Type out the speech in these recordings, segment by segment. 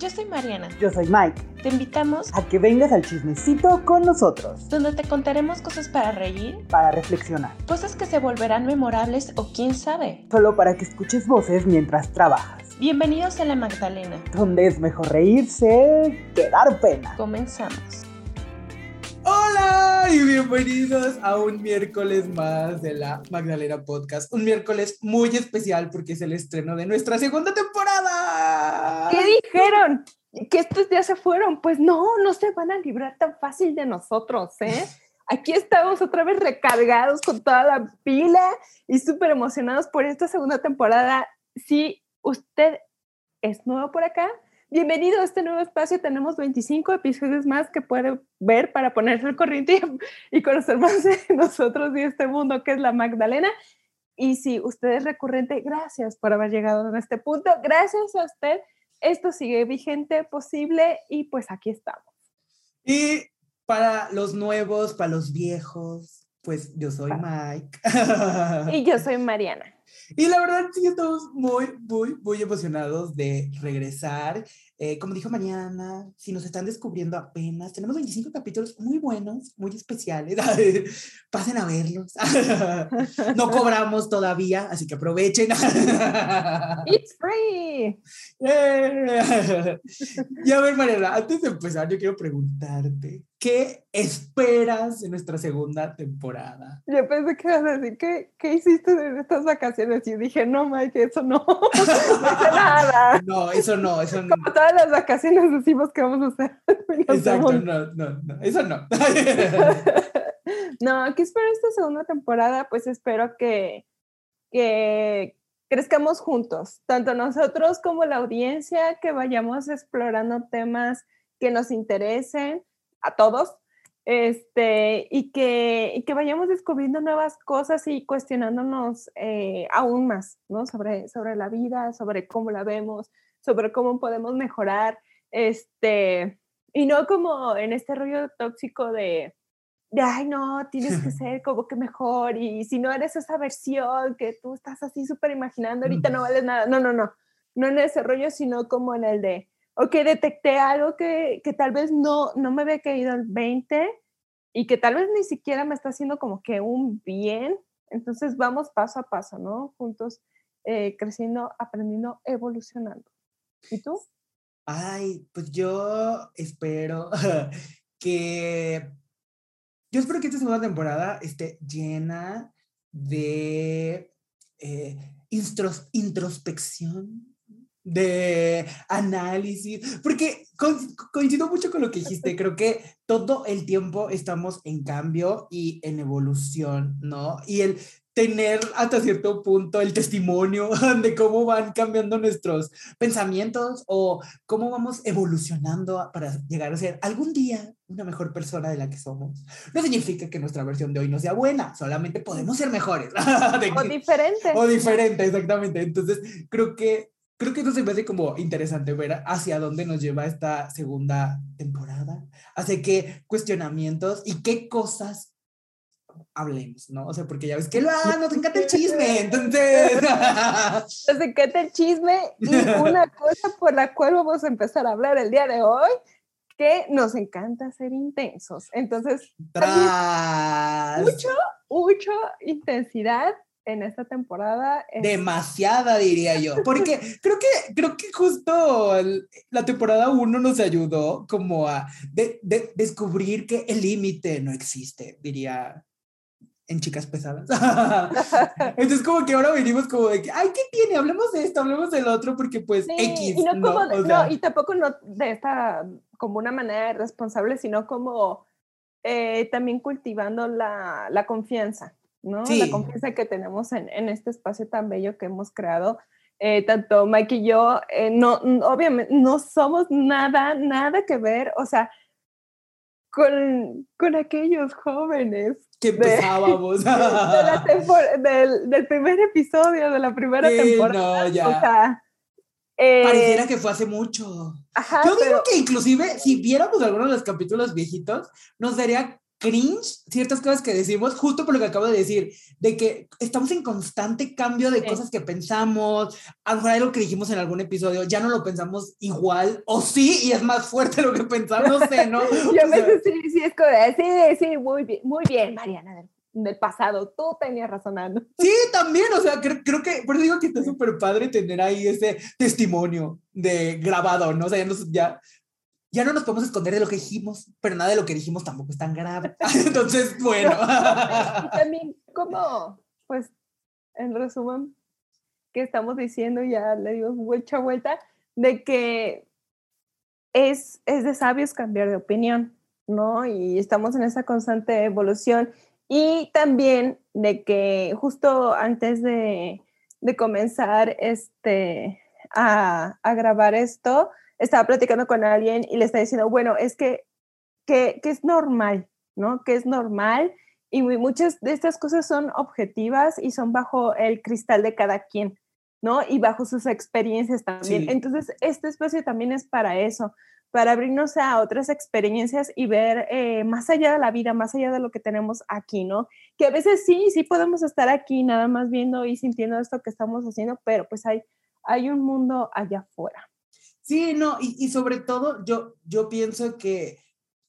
Yo soy Mariana. Yo soy Mike. Te invitamos a que vengas al chismecito con nosotros. Donde te contaremos cosas para reír, para reflexionar, cosas que se volverán memorables o quién sabe. Solo para que escuches voces mientras trabajas. Bienvenidos a La Magdalena. Donde es mejor reírse que dar pena. Comenzamos. Hola y bienvenidos a un miércoles más de la Magdalena Podcast. Un miércoles muy especial porque es el estreno de nuestra segunda temporada. ¿Qué dijeron? ¿Que estos ya se fueron? Pues no, no se van a librar tan fácil de nosotros, ¿eh? Aquí estamos otra vez recargados con toda la pila y súper emocionados por esta segunda temporada. Si usted es nuevo por acá, Bienvenido a este nuevo espacio. Tenemos 25 episodios más que puede ver para ponerse al corriente y, conocer más de nosotros y este mundo que es la Magdalena. Y si usted es recurrente, gracias por haber llegado a este punto. Gracias a usted. Esto sigue vigente, posible y pues aquí estamos. Y para los nuevos, para los viejos, pues yo soy Mike. Y yo soy Mariana. Y la verdad, sí, estamos muy, muy, muy emocionados de regresar. Eh, como dijo Mariana, si nos están descubriendo apenas, tenemos 25 capítulos muy buenos, muy especiales. Pasen a verlos. no cobramos todavía, así que aprovechen. It's free. y a ver, Mariana, antes de empezar, yo quiero preguntarte, ¿qué esperas de nuestra segunda temporada? Yo pensé que ibas a decir, ¿qué, qué hiciste en estas vacaciones? Y dije, no, Mike, eso no. no hice nada. No, eso no, eso no. Como todas las vacaciones decimos que vamos a hacer. Exacto, no, no, no, eso no. no, ¿qué espero esta segunda temporada? Pues espero que, que crezcamos juntos, tanto nosotros como la audiencia, que vayamos explorando temas que nos interesen a todos, este, y, que, y que vayamos descubriendo nuevas cosas y cuestionándonos eh, aún más, ¿no? Sobre, sobre la vida, sobre cómo la vemos, sobre cómo podemos mejorar, este, y no como en este rollo tóxico de, de, ay, no, tienes que ser como que mejor, y si no eres esa versión que tú estás así súper imaginando, ahorita no vales nada, no, no, no, no en ese rollo, sino como en el de, o que detecté algo que, que, tal vez no, no me había caído el 20 y que tal vez ni siquiera me está haciendo como que un bien. Entonces vamos paso a paso, ¿no? Juntos eh, creciendo, aprendiendo, evolucionando. ¿Y tú? Ay, pues yo espero que... Yo espero que esta segunda temporada esté llena de eh, introspección, de análisis, porque coincido mucho con lo que dijiste, creo que todo el tiempo estamos en cambio y en evolución, ¿no? Y el tener hasta cierto punto el testimonio de cómo van cambiando nuestros pensamientos o cómo vamos evolucionando para llegar a ser algún día una mejor persona de la que somos. No significa que nuestra versión de hoy no sea buena, solamente podemos ser mejores. o diferente. O diferente, exactamente. Entonces, creo que creo que eso se me hace como interesante ver hacia dónde nos lleva esta segunda temporada, hacia qué cuestionamientos y qué cosas hablemos, ¿no? O sea, porque ya ves que ah, nos encanta el chisme, entonces... Nos encanta el chisme y una cosa por la cual vamos a empezar a hablar el día de hoy, que nos encanta ser intensos. Entonces, mucho, mucho intensidad en esta temporada. Demasiada, diría yo. Porque creo que, creo que justo la temporada 1 nos ayudó como a de, descubrir que el límite no existe, diría en chicas pesadas. Entonces como que ahora venimos como de que, ay, ¿qué tiene? Hablemos de esto, hablemos del otro, porque pues X. Y, no como no, y tampoco no de esta, como una manera responsable, sino como eh, también cultivando la, la confianza. ¿no? La confianza que tenemos en, en, este espacio tan bello que hemos creado. Eh, tanto Mike y yo, eh, no, obviamente, no somos nada, nada que ver, o sea, con, con aquellos jóvenes. Que empezábamos. del, del, primer episodio, de la primera temporada. No, ya. O sea, eh, Pareciera que fue hace mucho. Yo digo que inclusive si viéramos algunos de los capítulos viejitos, nos daría cringe ciertas cosas que decimos, justo por lo que acabo de decir, de que estamos en constante cambio de Sí. cosas que pensamos, a lo mejor algo que dijimos en algún episodio, ya no lo pensamos igual, o sí, y es más fuerte lo que pensamos, no sé, ¿no? Yo O sea, veces sí, sí, es como, sí, sí, muy bien, muy bien, Mariana, del, del pasado, tú tenías razón, Ana. Sí, también, o sea, creo, creo que, por eso digo que está súper padre tener ahí ese testimonio de grabado, ¿no? O sea, ya, nos- ya, ya no nos podemos esconder de lo que dijimos, pero nada de lo que dijimos tampoco es tan grave. Entonces, bueno. También como, pues, en resumen, que estamos diciendo, ya le dimos mucha vuelta, de que es, es de sabios cambiar de opinión, ¿no? Y estamos en esa constante evolución. Y también de que justo antes de, de comenzar este, a, a grabar esto, estaba platicando con alguien y le estaba diciendo, bueno, es que, que, que es normal, ¿no? Que es normal y muy- muchas de estas cosas son objetivas y son bajo el cristal de cada quien, ¿no? Y bajo sus experiencias también. Sí. Entonces, este espacio también es para eso, para abrirnos a otras experiencias y ver eh, más allá de la vida, más allá de lo que tenemos aquí, ¿no? Que a veces sí, sí podemos estar aquí nada más viendo y sintiendo esto que estamos haciendo, pero pues hay, hay un mundo allá afuera. Sí, no, y, sobre todo yo, yo pienso que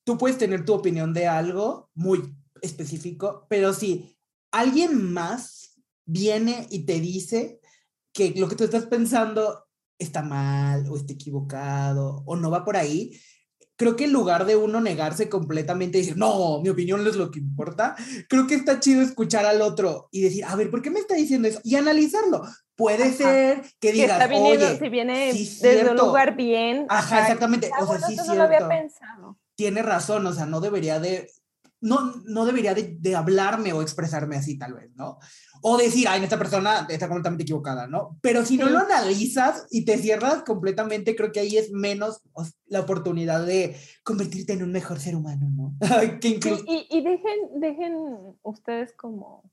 tú puedes tener tu opinión de algo muy específico, pero si alguien más viene y te dice que lo que tú estás pensando está mal o está equivocado o no va por ahí, creo que en lugar de uno negarse completamente y decir, no, mi opinión no es lo que importa, creo que está chido escuchar al otro y decir, a ver, ¿por qué me está diciendo eso? Y analizarlo. Puede Ajá. ser que Que digas, está viniendo, oye, si viene sí desde un lugar bien. Ajá, exactamente. Ah, o sea, bueno, sí no lo había pensado. Tiene razón, o sea, no debería de, no, no debería de, de hablarme o expresarme así, tal vez, ¿no? O decir, ay, esta persona está completamente equivocada, ¿no? Pero si no lo analizas y te cierras completamente, creo que ahí es menos la oportunidad de convertirte en un mejor ser humano, ¿no? que Sí, y, y dejen, dejen ustedes como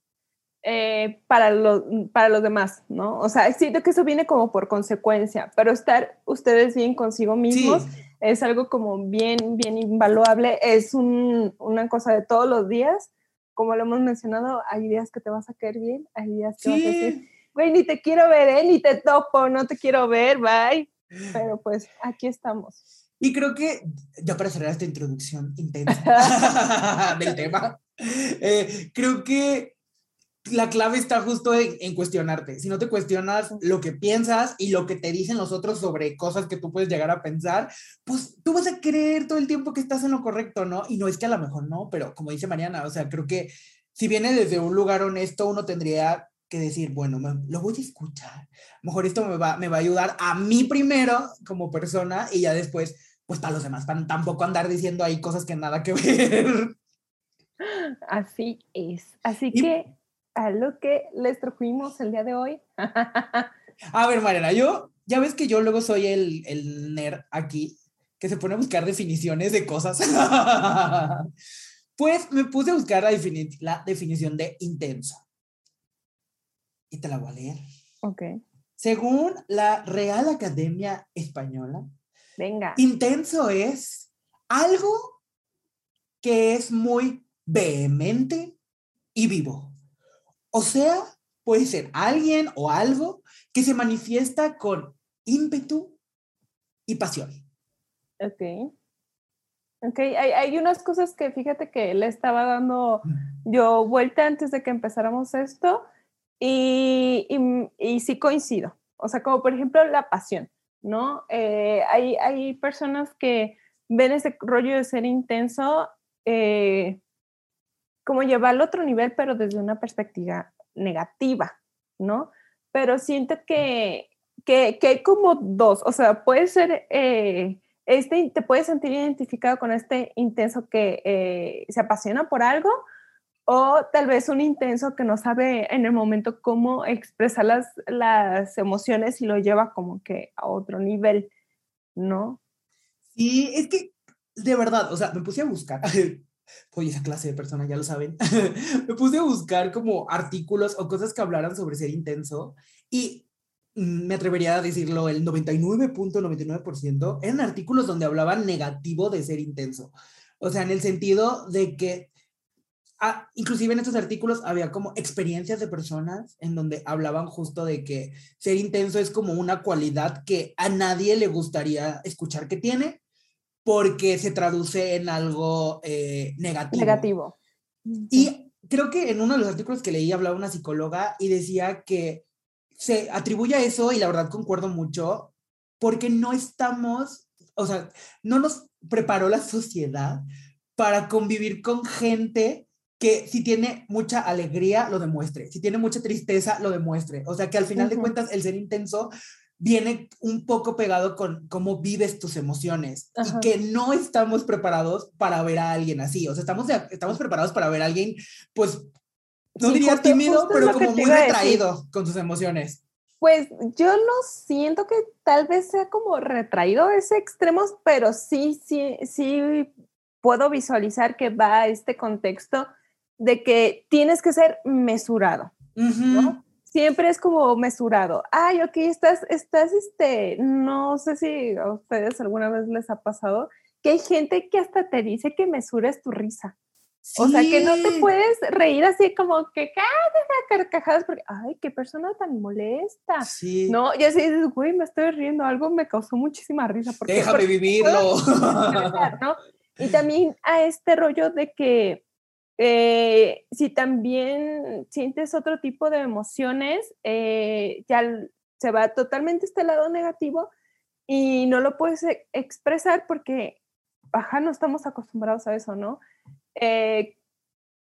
eh, para, los, para los demás, ¿no? O sea, siento que eso viene como por consecuencia, pero estar ustedes bien consigo mismos Sí, es algo como bien, bien invaluable, es un- una cosa de todos los días. Como lo hemos mencionado, hay días que te vas a caer bien, hay días que vas a decir, sí. güey, ni te quiero ver, ¿eh? ni te topo, no te quiero ver, bye. Pero pues aquí estamos. Y creo que, ya para cerrar esta introducción intensa del tema, eh, creo que la clave está justo en, en cuestionarte. Si no te cuestionas lo que piensas y lo que te dicen los otros sobre cosas que tú puedes llegar a pensar, pues tú vas a creer todo el tiempo que estás en lo correcto, ¿no? Y no es que a lo mejor no, pero como dice Mariana, o sea, creo que si viene desde un lugar honesto, uno tendría que decir, bueno, me- lo voy a escuchar. A lo mejor esto me va, me va a ayudar a mí primero como persona y ya después, pues para los demás, para tampoco andar diciendo ahí cosas que nada que ver. Así es. Así Y- que a lo que les trajimos el día de hoy. A ver, Mariana, yo, ya ves que yo luego soy el, el nerd aquí, que se pone a buscar definiciones de cosas. pues me puse a buscar la, defini- la definición de intenso. Y te la voy a leer. ok, Según la Real Academia Española, venga. intenso es algo que es muy vehemente y vivo. O sea, puede ser alguien o algo que se manifiesta con ímpetu y pasión. Ok. Ok, hay, hay unas cosas que fíjate que le estaba dando yo vuelta antes de que empezáramos esto y, y, y sí coincido. O sea, como por ejemplo la pasión, ¿no? Eh, hay, hay personas que ven ese rollo de ser intenso eh, como llevarlo a otro nivel, pero desde una perspectiva negativa, ¿no? Pero siento que, que, que hay como dos, o sea, puede ser, eh, este, te puedes sentir identificado con este intenso que eh, se apasiona por algo, o tal vez un intenso que no sabe en el momento cómo expresar las, las emociones y lo lleva como que a otro nivel, ¿no? Sí, es que de verdad, o sea, me puse a buscar. Oye, esa clase de persona, ya lo saben. me puse a buscar como artículos o cosas que hablaran sobre ser intenso y mm, me atrevería a decirlo, el 99.99% eran artículos donde hablaban negativo de ser intenso. O sea, en el sentido de que ah, inclusive en estos artículos había como experiencias de personas en donde hablaban justo de que ser intenso es como una cualidad que a nadie le gustaría escuchar que tiene porque se traduce en algo eh, negativo. Negativo. Y creo que en uno de los artículos que leí hablaba una psicóloga y decía que se atribuye a eso y la verdad concuerdo mucho porque no estamos, o sea, no nos preparó la sociedad para convivir con gente que si tiene mucha alegría, lo demuestre, si tiene mucha tristeza, lo demuestre. O sea, que al final de cuentas el ser intenso viene un poco pegado con cómo vives tus emociones y que no estamos preparados para ver a alguien así. O sea, estamos, estamos preparados para ver a alguien, pues, no diría tímido, pero como muy retraído con sus emociones. Pues yo no siento que tal vez sea como retraído ese extremo, pero sí, sí, sí puedo visualizar que va a este contexto de que tienes que ser mesurado, ¿no? Siempre es como mesurado. Ay, ok, estás, estás, este, no sé si a ustedes alguna vez les ha pasado que hay gente que hasta te dice que mesures tu risa. O sea, que no te puedes reír así como que carcajadas porque, ay, qué persona tan molesta. Sí. No, ya sé, güey, me estoy riendo, algo me causó muchísima risa. Porque, Déjame vivirlo. ¿no? Y también a este rollo de que eh, si también sientes otro tipo de emociones, eh, ya se va totalmente este lado negativo y no lo puedes e, expresar porque, ajá, no estamos acostumbrados a eso, ¿no? Eh,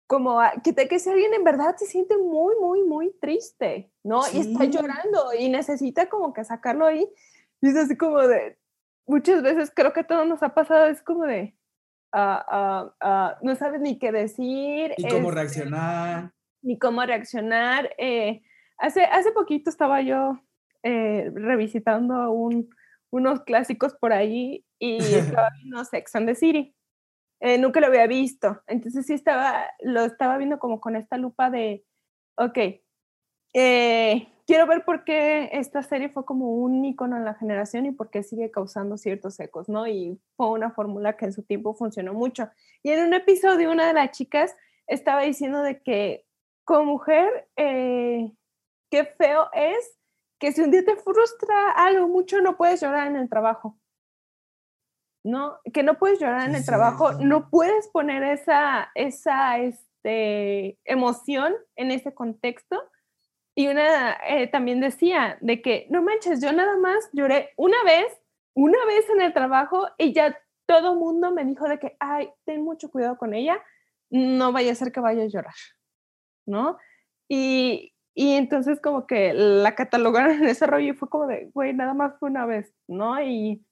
como que, te, que si alguien en verdad se siente muy, muy, muy triste, ¿no? Y está llorando y necesita como que sacarlo ahí. Y es así como de, muchas veces creo que todo nos ha pasado, es como de, no sabes ni qué decir. Ni cómo este, reaccionar. Ni cómo reaccionar. Eh, hace, hace poquito estaba yo eh, revisitando un, unos clásicos por ahí y estaba viendo Sex and the City. Eh, nunca lo había visto. Entonces sí estaba, lo estaba viendo como con esta lupa de, ok, eh, quiero ver por qué esta serie fue como un icono en la generación y por qué sigue causando ciertos ecos, ¿no? Y fue una fórmula que en su tiempo funcionó mucho. Y en un episodio una de las chicas estaba diciendo de que como mujer, eh, qué feo es que si un día te frustra algo mucho, no puedes llorar en el trabajo. ¿No? Que no puedes llorar en el trabajo, no puedes poner esa, esa este, emoción en ese contexto y una eh, también decía de que, no manches, yo nada más lloré una vez, una vez en el trabajo y ya todo mundo me dijo de que, ay, ten mucho cuidado con ella, no vaya a ser que vaya a llorar, ¿no? Y, y entonces como que la catalogaron en ese rollo y fue como de, güey, nada más fue una vez, ¿no? Y,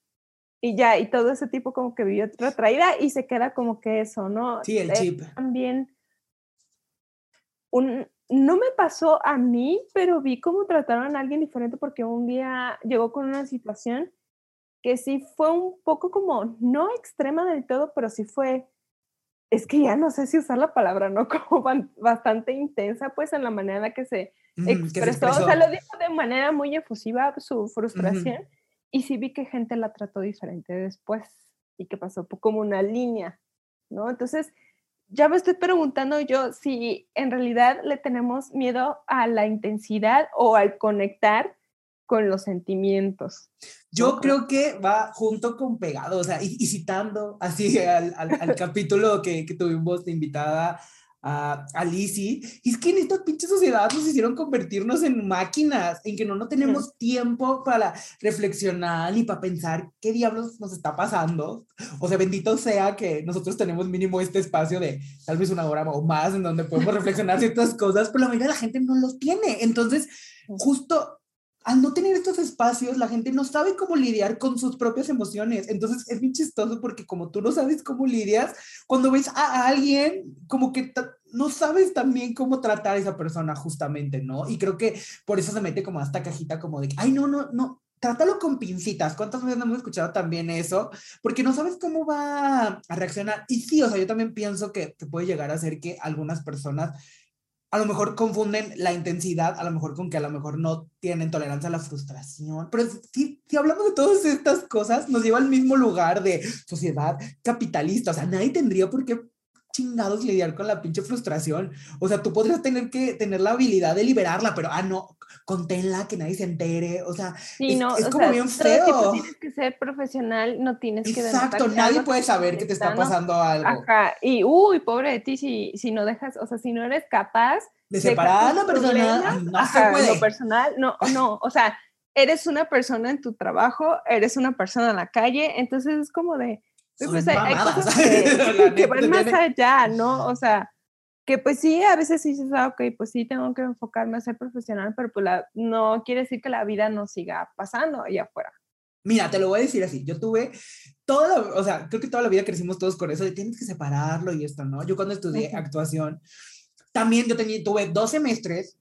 y ya, y todo ese tipo como que vivió retraída y se queda como que eso, ¿no? Sí, el chip. También un, no me pasó a mí, pero vi cómo trataron a alguien diferente porque un día llegó con una situación que sí fue un poco como, no extrema del todo, pero sí fue, es que ya no sé si usar la palabra, ¿no? Como bastante intensa, pues en la manera en la que se, expresó. O sea, lo dijo de manera muy efusiva su frustración y sí vi que gente la trató diferente después y que pasó como una línea, ¿no? Entonces, ya me estoy preguntando yo si en realidad le tenemos miedo a la intensidad o al conectar con los sentimientos. Yo creo que va junto con pegado, o sea, y, citando así al, capítulo que, que, tuvimos de invitada a, a Lizzie. Y es que en esta pinche sociedad nos hicieron convertirnos en máquinas, en que no, no tenemos tiempo para reflexionar ni para pensar qué diablos nos está pasando. O sea, bendito sea que nosotros tenemos mínimo este espacio de tal vez una hora o más en donde podemos reflexionar ciertas cosas, pero la mayoría de la gente no los tiene. Entonces, justo al no tener estos espacios, la gente no sabe cómo lidiar con sus propias emociones. Entonces es bien chistoso porque como tú no sabes cómo lidias, cuando ves a alguien, como que no sabes también cómo tratar a esa persona justamente, ¿no? Y creo que por eso se mete como a esta cajita como de, ay, no, no, no, trátalo con pincitas. ¿Cuántas veces hemos escuchado también eso? Porque no sabes cómo va a reaccionar. Y sí, o sea, yo también pienso que, que puede llegar a ser que algunas personas a lo mejor confunden la intensidad, a lo mejor con que a lo mejor no tienen tolerancia a la frustración. Pero si, si hablamos de todas estas cosas, nos lleva al mismo lugar de sociedad capitalista. O sea, nadie tendría por qué chingados lidiar con la pinche frustración. O sea, tú podrías tener que tener la habilidad de liberarla, pero ah, no, conténla, que nadie se entere. O sea, Sí, es, no, es o como sea, bien feo. tienes que ser profesional, no tienes que Exacto, que nadie algo puede saber que te está está, ¿no? pasando algo. Ajá, y uy, pobre de ti si, si no dejas, o sea, si no eres capaz De separar a la persona, no ajá, se puede. lo personal, no, no, o sea, eres una persona en tu trabajo, eres una persona en la calle, entonces es como de, Pues hay, hay cosas que, que van más allá, ¿no? O sea, que pues sí, a veces sí dices, ah, ok, pues sí, tengo que enfocarme a ser profesional, pero pues la- no quiere decir que la vida no siga pasando allá afuera. Mira, te lo voy a decir así. Yo tuve toda la, o sea, creo que toda la vida crecimos todos con eso de tienes que separarlo y esto, ¿no? Yo cuando estudié actuación, también yo tenía, tuve dos semestres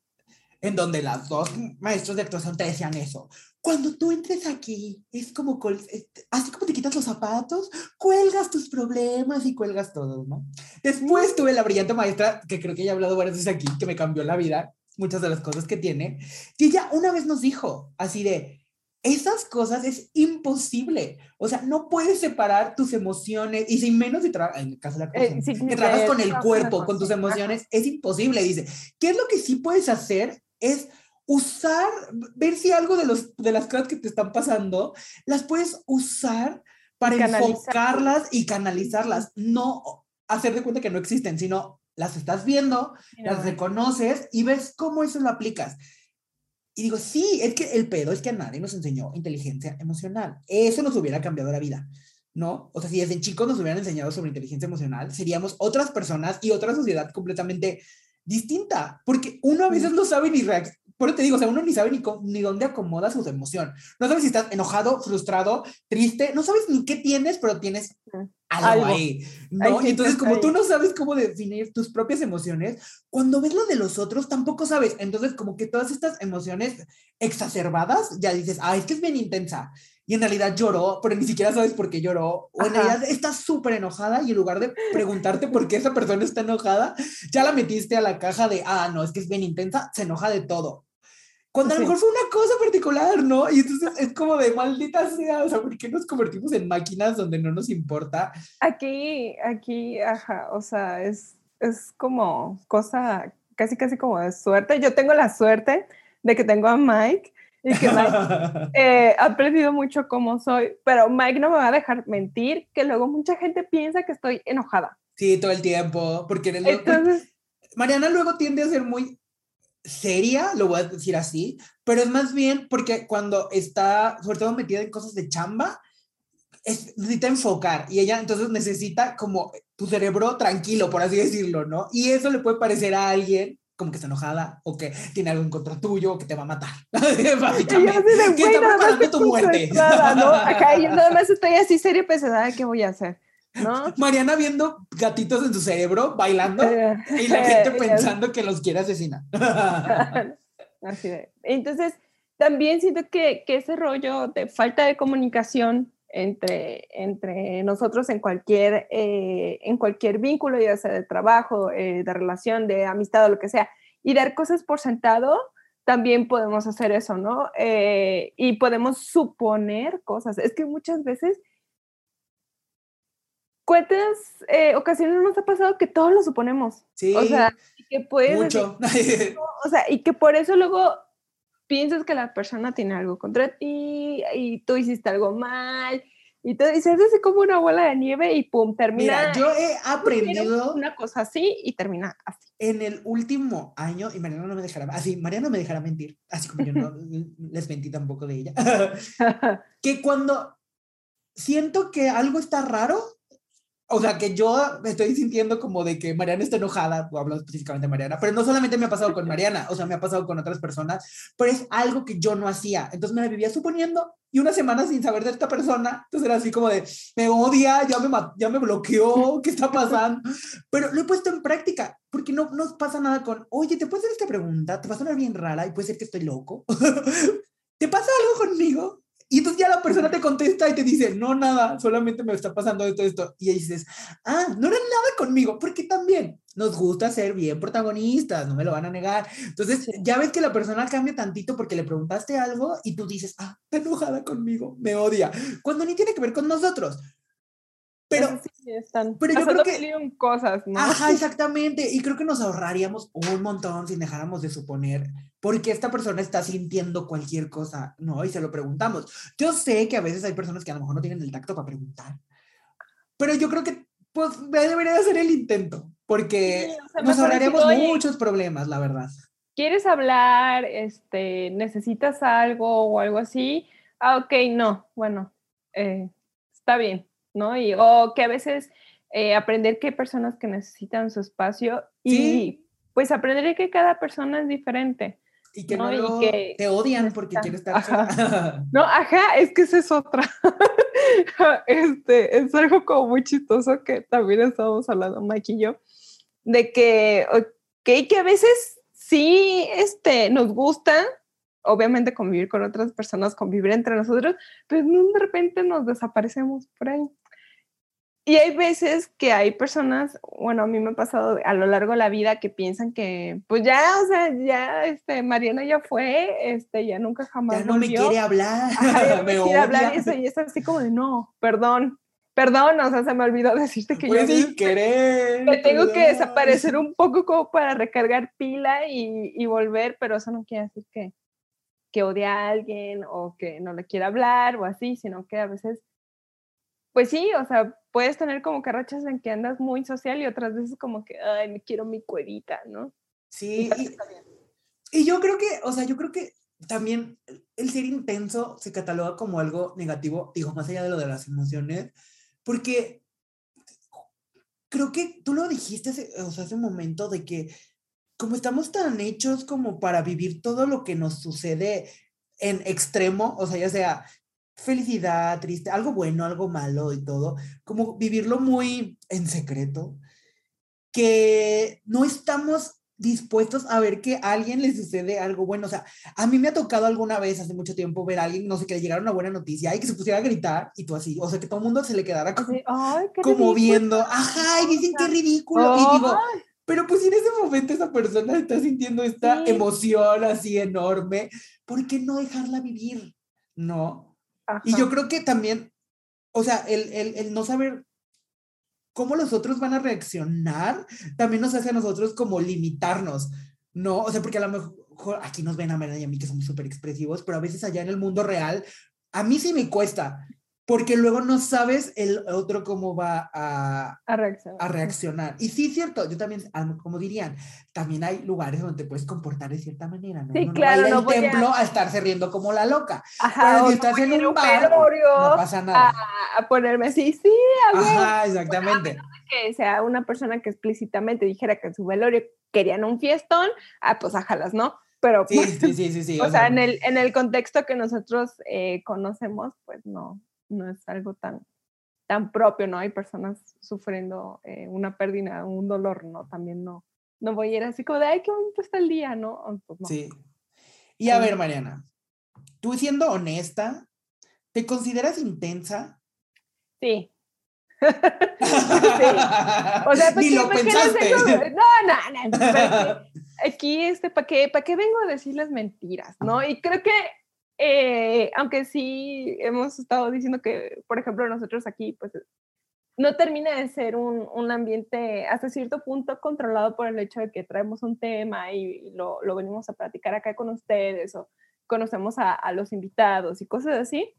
en donde las dos maestros de actuación te decían eso. Cuando tú entres aquí, es como, es- así como te quitas los zapatos, cuelgas tus problemas y cuelgas todo, ¿no? Después tuve la brillante maestra, que creo que ya he hablado varias veces aquí, que me cambió la vida, muchas de las cosas que tiene, que ella una vez nos dijo, así de, esas cosas es imposible. O sea, no puedes separar tus emociones, y sin menos si trabajas, en el caso de la Eh, actuación, sí, que trabajas con el cuerpo, con tus ajá. emociones, es imposible. Dice, ¿qué es lo que sí puedes hacer? Es usar, ver si algo de, los, de las cosas que te están pasando, las puedes usar para enfocarlas y canalizarlas, no hacer de cuenta que no existen, sino las estás viendo, las reconoces y ves cómo eso lo aplicas. Y digo, sí, es que el pedo es que a nadie nos enseñó inteligencia emocional. Eso nos hubiera cambiado la vida, ¿no? O sea, si desde chicos nos hubieran enseñado sobre inteligencia emocional, seríamos otras personas y otra sociedad completamente distinta, porque uno a veces no sabe ni. Por eso te digo, o sea, uno ni sabe ni, ni dónde acomoda sus emociones. No sabes si estás enojado, frustrado, triste, no sabes ni qué tienes, pero tienes algo, Algo. ahí, ¿no? Entonces, como ahí. tú no sabes cómo definir tus propias emociones, cuando ves lo de los otros, tampoco sabes. Entonces, como que todas estas emociones exacerbadas, ya dices, ah, es que es bien intensa. Y en realidad lloró, pero ni siquiera sabes por qué lloró. O en Ajá. realidad estás súper enojada y en lugar de preguntarte por qué esa persona está enojada, ya la metiste a la caja de, ah, no, es que es bien intensa, se enoja de todo. Cuando a lo mejor fue una cosa particular, ¿no? Y entonces es como de maldita sea, o sea, ¿por qué nos convertimos en máquinas donde no nos importa? Aquí, aquí, ajá, o sea, es, es como cosa, casi, casi como de suerte. Yo tengo la suerte de que tengo a Mike y que Mike eh, ha aprendido mucho cómo soy, pero Mike no me va a dejar mentir, que luego mucha gente piensa que estoy enojada. Sí, todo el tiempo, porque eres- Entonces, Mariana luego tiende a ser muy seria, lo voy a decir así, pero es más bien porque cuando está, sobre todo metida en cosas de chamba, es- necesita enfocar y ella entonces necesita como tu cerebro tranquilo, por así decirlo, ¿no? Y eso le puede parecer a alguien como que está enojada o que tiene algo en contra tuyo o que te va a matar, básicamente. que está preparando tu muerte. Acá yo nada más estoy así seria pensando, "Ay, ¿qué voy a hacer? ¿No? Mariana viendo gatitos en su cerebro bailando Eh, y la gente eh, pensando que los quiere asesinar. Así de. Entonces, también siento que, que ese rollo de falta de comunicación entre, entre nosotros en cualquier, eh, en cualquier vínculo, ya sea de trabajo, eh, de relación, de amistad o lo que sea, y dar cosas por sentado, también podemos hacer eso, ¿no? Eh, y podemos suponer cosas. Es que muchas veces, ¿cuántas eh, ocasiones nos ha pasado que todos lo suponemos? Sí, O sea, y que puedes decir, mucho. o sea, y que por eso luego piensas que la persona tiene algo contra ti y tú hiciste algo mal y te dices así como una bola de nieve y pum, termina Mira, yo he aprendido una cosa así y termina así. en el último año, y Mariana no me dejará, así, Mariana no me dejará mentir, así como yo no les mentí tampoco de ella, que cuando siento que algo está raro, o sea, que yo me estoy sintiendo como de que Mariana está enojada, o hablo específicamente de Mariana, pero no solamente me ha pasado con Mariana, o sea, me ha pasado con otras personas, pero es algo que yo no hacía, entonces me la vivía suponiendo, y una semana sin saber de esta persona, entonces era así como de, me odia, ya me, ya me bloqueó, ¿qué está pasando? Pero lo he puesto en práctica, porque no nos pasa nada con, oye, ¿te puedo hacer esta pregunta? Te va a sonar bien rara y puede ser que estoy loco. ¿Te pasa algo conmigo? Y entonces ya la persona te contesta y te dice, no, nada, solamente me está pasando esto, esto. Y ahí dices, ah, no era nada conmigo, porque también nos gusta ser bien protagonistas, no me lo van a negar. Entonces ya ves que la persona cambia tantito porque le preguntaste algo y tú dices, ah, está enojada conmigo, me odia, cuando ni tiene que ver con nosotros. Pero sí, están Pero yo creo que- cosas, ¿no? Ajá, exactamente. Y creo que nos ahorraríamos un montón si dejáramos de suponer por qué esta persona está sintiendo cualquier cosa, ¿no? Y se lo preguntamos. Yo sé que a veces hay personas que a lo mejor no tienen el tacto para preguntar, pero yo creo que pues debería de hacer el intento, porque Sí, o sea, nos ahorraríamos "Oye, muchos problemas, la verdad. ¿Quieres hablar? Este, ¿Necesitas algo o algo así? Ah, ok, no, bueno, eh, está bien, ¿no? Y, o que a veces eh, aprender que hay personas que necesitan su espacio y Sí. pues aprender que cada persona es diferente. Y que No, no, y que te odian porque quieres estar Ajá. sola. No, ajá, es que esa es otra. este, es algo como muy chistoso que también estábamos hablando, Mike y yo, de que, ok, que a veces sí, este, nos gusta, obviamente convivir con otras personas, convivir entre nosotros, pero no de repente nos desaparecemos por ahí. Y hay veces que hay personas, bueno, a mí me ha pasado a lo largo de la vida que piensan que, pues ya, o sea, ya, este, Mariana ya fue, este, ya nunca jamás ya no me volvió. quiere hablar. Ajá, ya no me me quiere hablar y eso, y es así como de, no, perdón, perdón, o sea, se me olvidó decirte que Fue yo sin querer. que tengo que desaparecer un poco como para recargar pila y, y volver, pero eso no quiere decir que, que odia a alguien o que no le quiera hablar o así, sino que a veces, pues sí, o sea, puedes tener como que rachas en que andas muy social y otras veces como que, ay, me quiero mi cuevita, ¿no? Sí, Y y, y yo creo que, o sea, yo creo que también el ser intenso se cataloga como algo negativo, digo, más allá de lo de las emociones, porque creo que tú lo dijiste hace, o sea, hace un momento de que como estamos tan hechos como para vivir todo lo que nos sucede en extremo, o sea, ya sea felicidad, triste, algo bueno, algo malo y todo, como vivirlo muy en secreto, que no estamos dispuestos a ver que a alguien le sucede algo bueno. O sea, a mí me ha tocado alguna vez hace mucho tiempo ver a alguien, no sé, que le llegara una buena noticia y que se pusiera a gritar y tú así, o sea, que todo el mundo se le quedara como, ay, como ridículo". viendo, ajá, y dicen qué ridículo. Y digo, pero pues en ese momento esa persona está sintiendo esta Sí. emoción así enorme, ¿por qué no dejarla vivir? No. Y yo creo que también, o sea, el, el, el no saber cómo los otros van a reaccionar, también nos hace a nosotros como limitarnos, ¿no? O sea, porque a lo mejor aquí nos ven a Mena y a mí que somos súper expresivos, pero a veces allá en el mundo real, a mí sí me cuesta, porque luego no sabes el otro cómo va a, a reaccionar. a reaccionar. Y sí, cierto, yo también, como dirían, también hay lugares donde te puedes comportar de cierta manera, ¿no? Sí, Uno claro, va a ir no al voy a- templo a estarse riendo como la loca. Ajá, Pero si no estás en un bar, No pasa nada. a, ponerme así, sí, a huevo, Ajá, exactamente. que sea una persona que explícitamente dijera que en su velorio querían un fiestón, ah, pues ajalas, ¿no? Pero, Sí, sí, sí, sí, sí. o sea, en el, en el contexto que nosotros eh, conocemos, pues no, no es algo tan, tan propio, ¿no? Hay personas sufriendo eh, una pérdida, un dolor, ¿no? También no, no voy a ir así como de, ay, qué bonito está el día, ¿no? Pues no. Sí. Y a Sí. ver, Mariana, tú siendo honesta, ¿te consideras intensa? Sí. O sea, ¿para Ni lo pensaste. No, no, no. ¿para qué? Aquí, este, ¿para qué, ¿para qué vengo a decirles mentiras? ¿No? Y creo que, eh, aunque sí hemos estado diciendo que, por ejemplo, nosotros aquí, pues, no termina de ser un, un ambiente hasta cierto punto controlado por el hecho de que traemos un tema y lo, lo venimos a platicar acá con ustedes o conocemos a, a los invitados y cosas así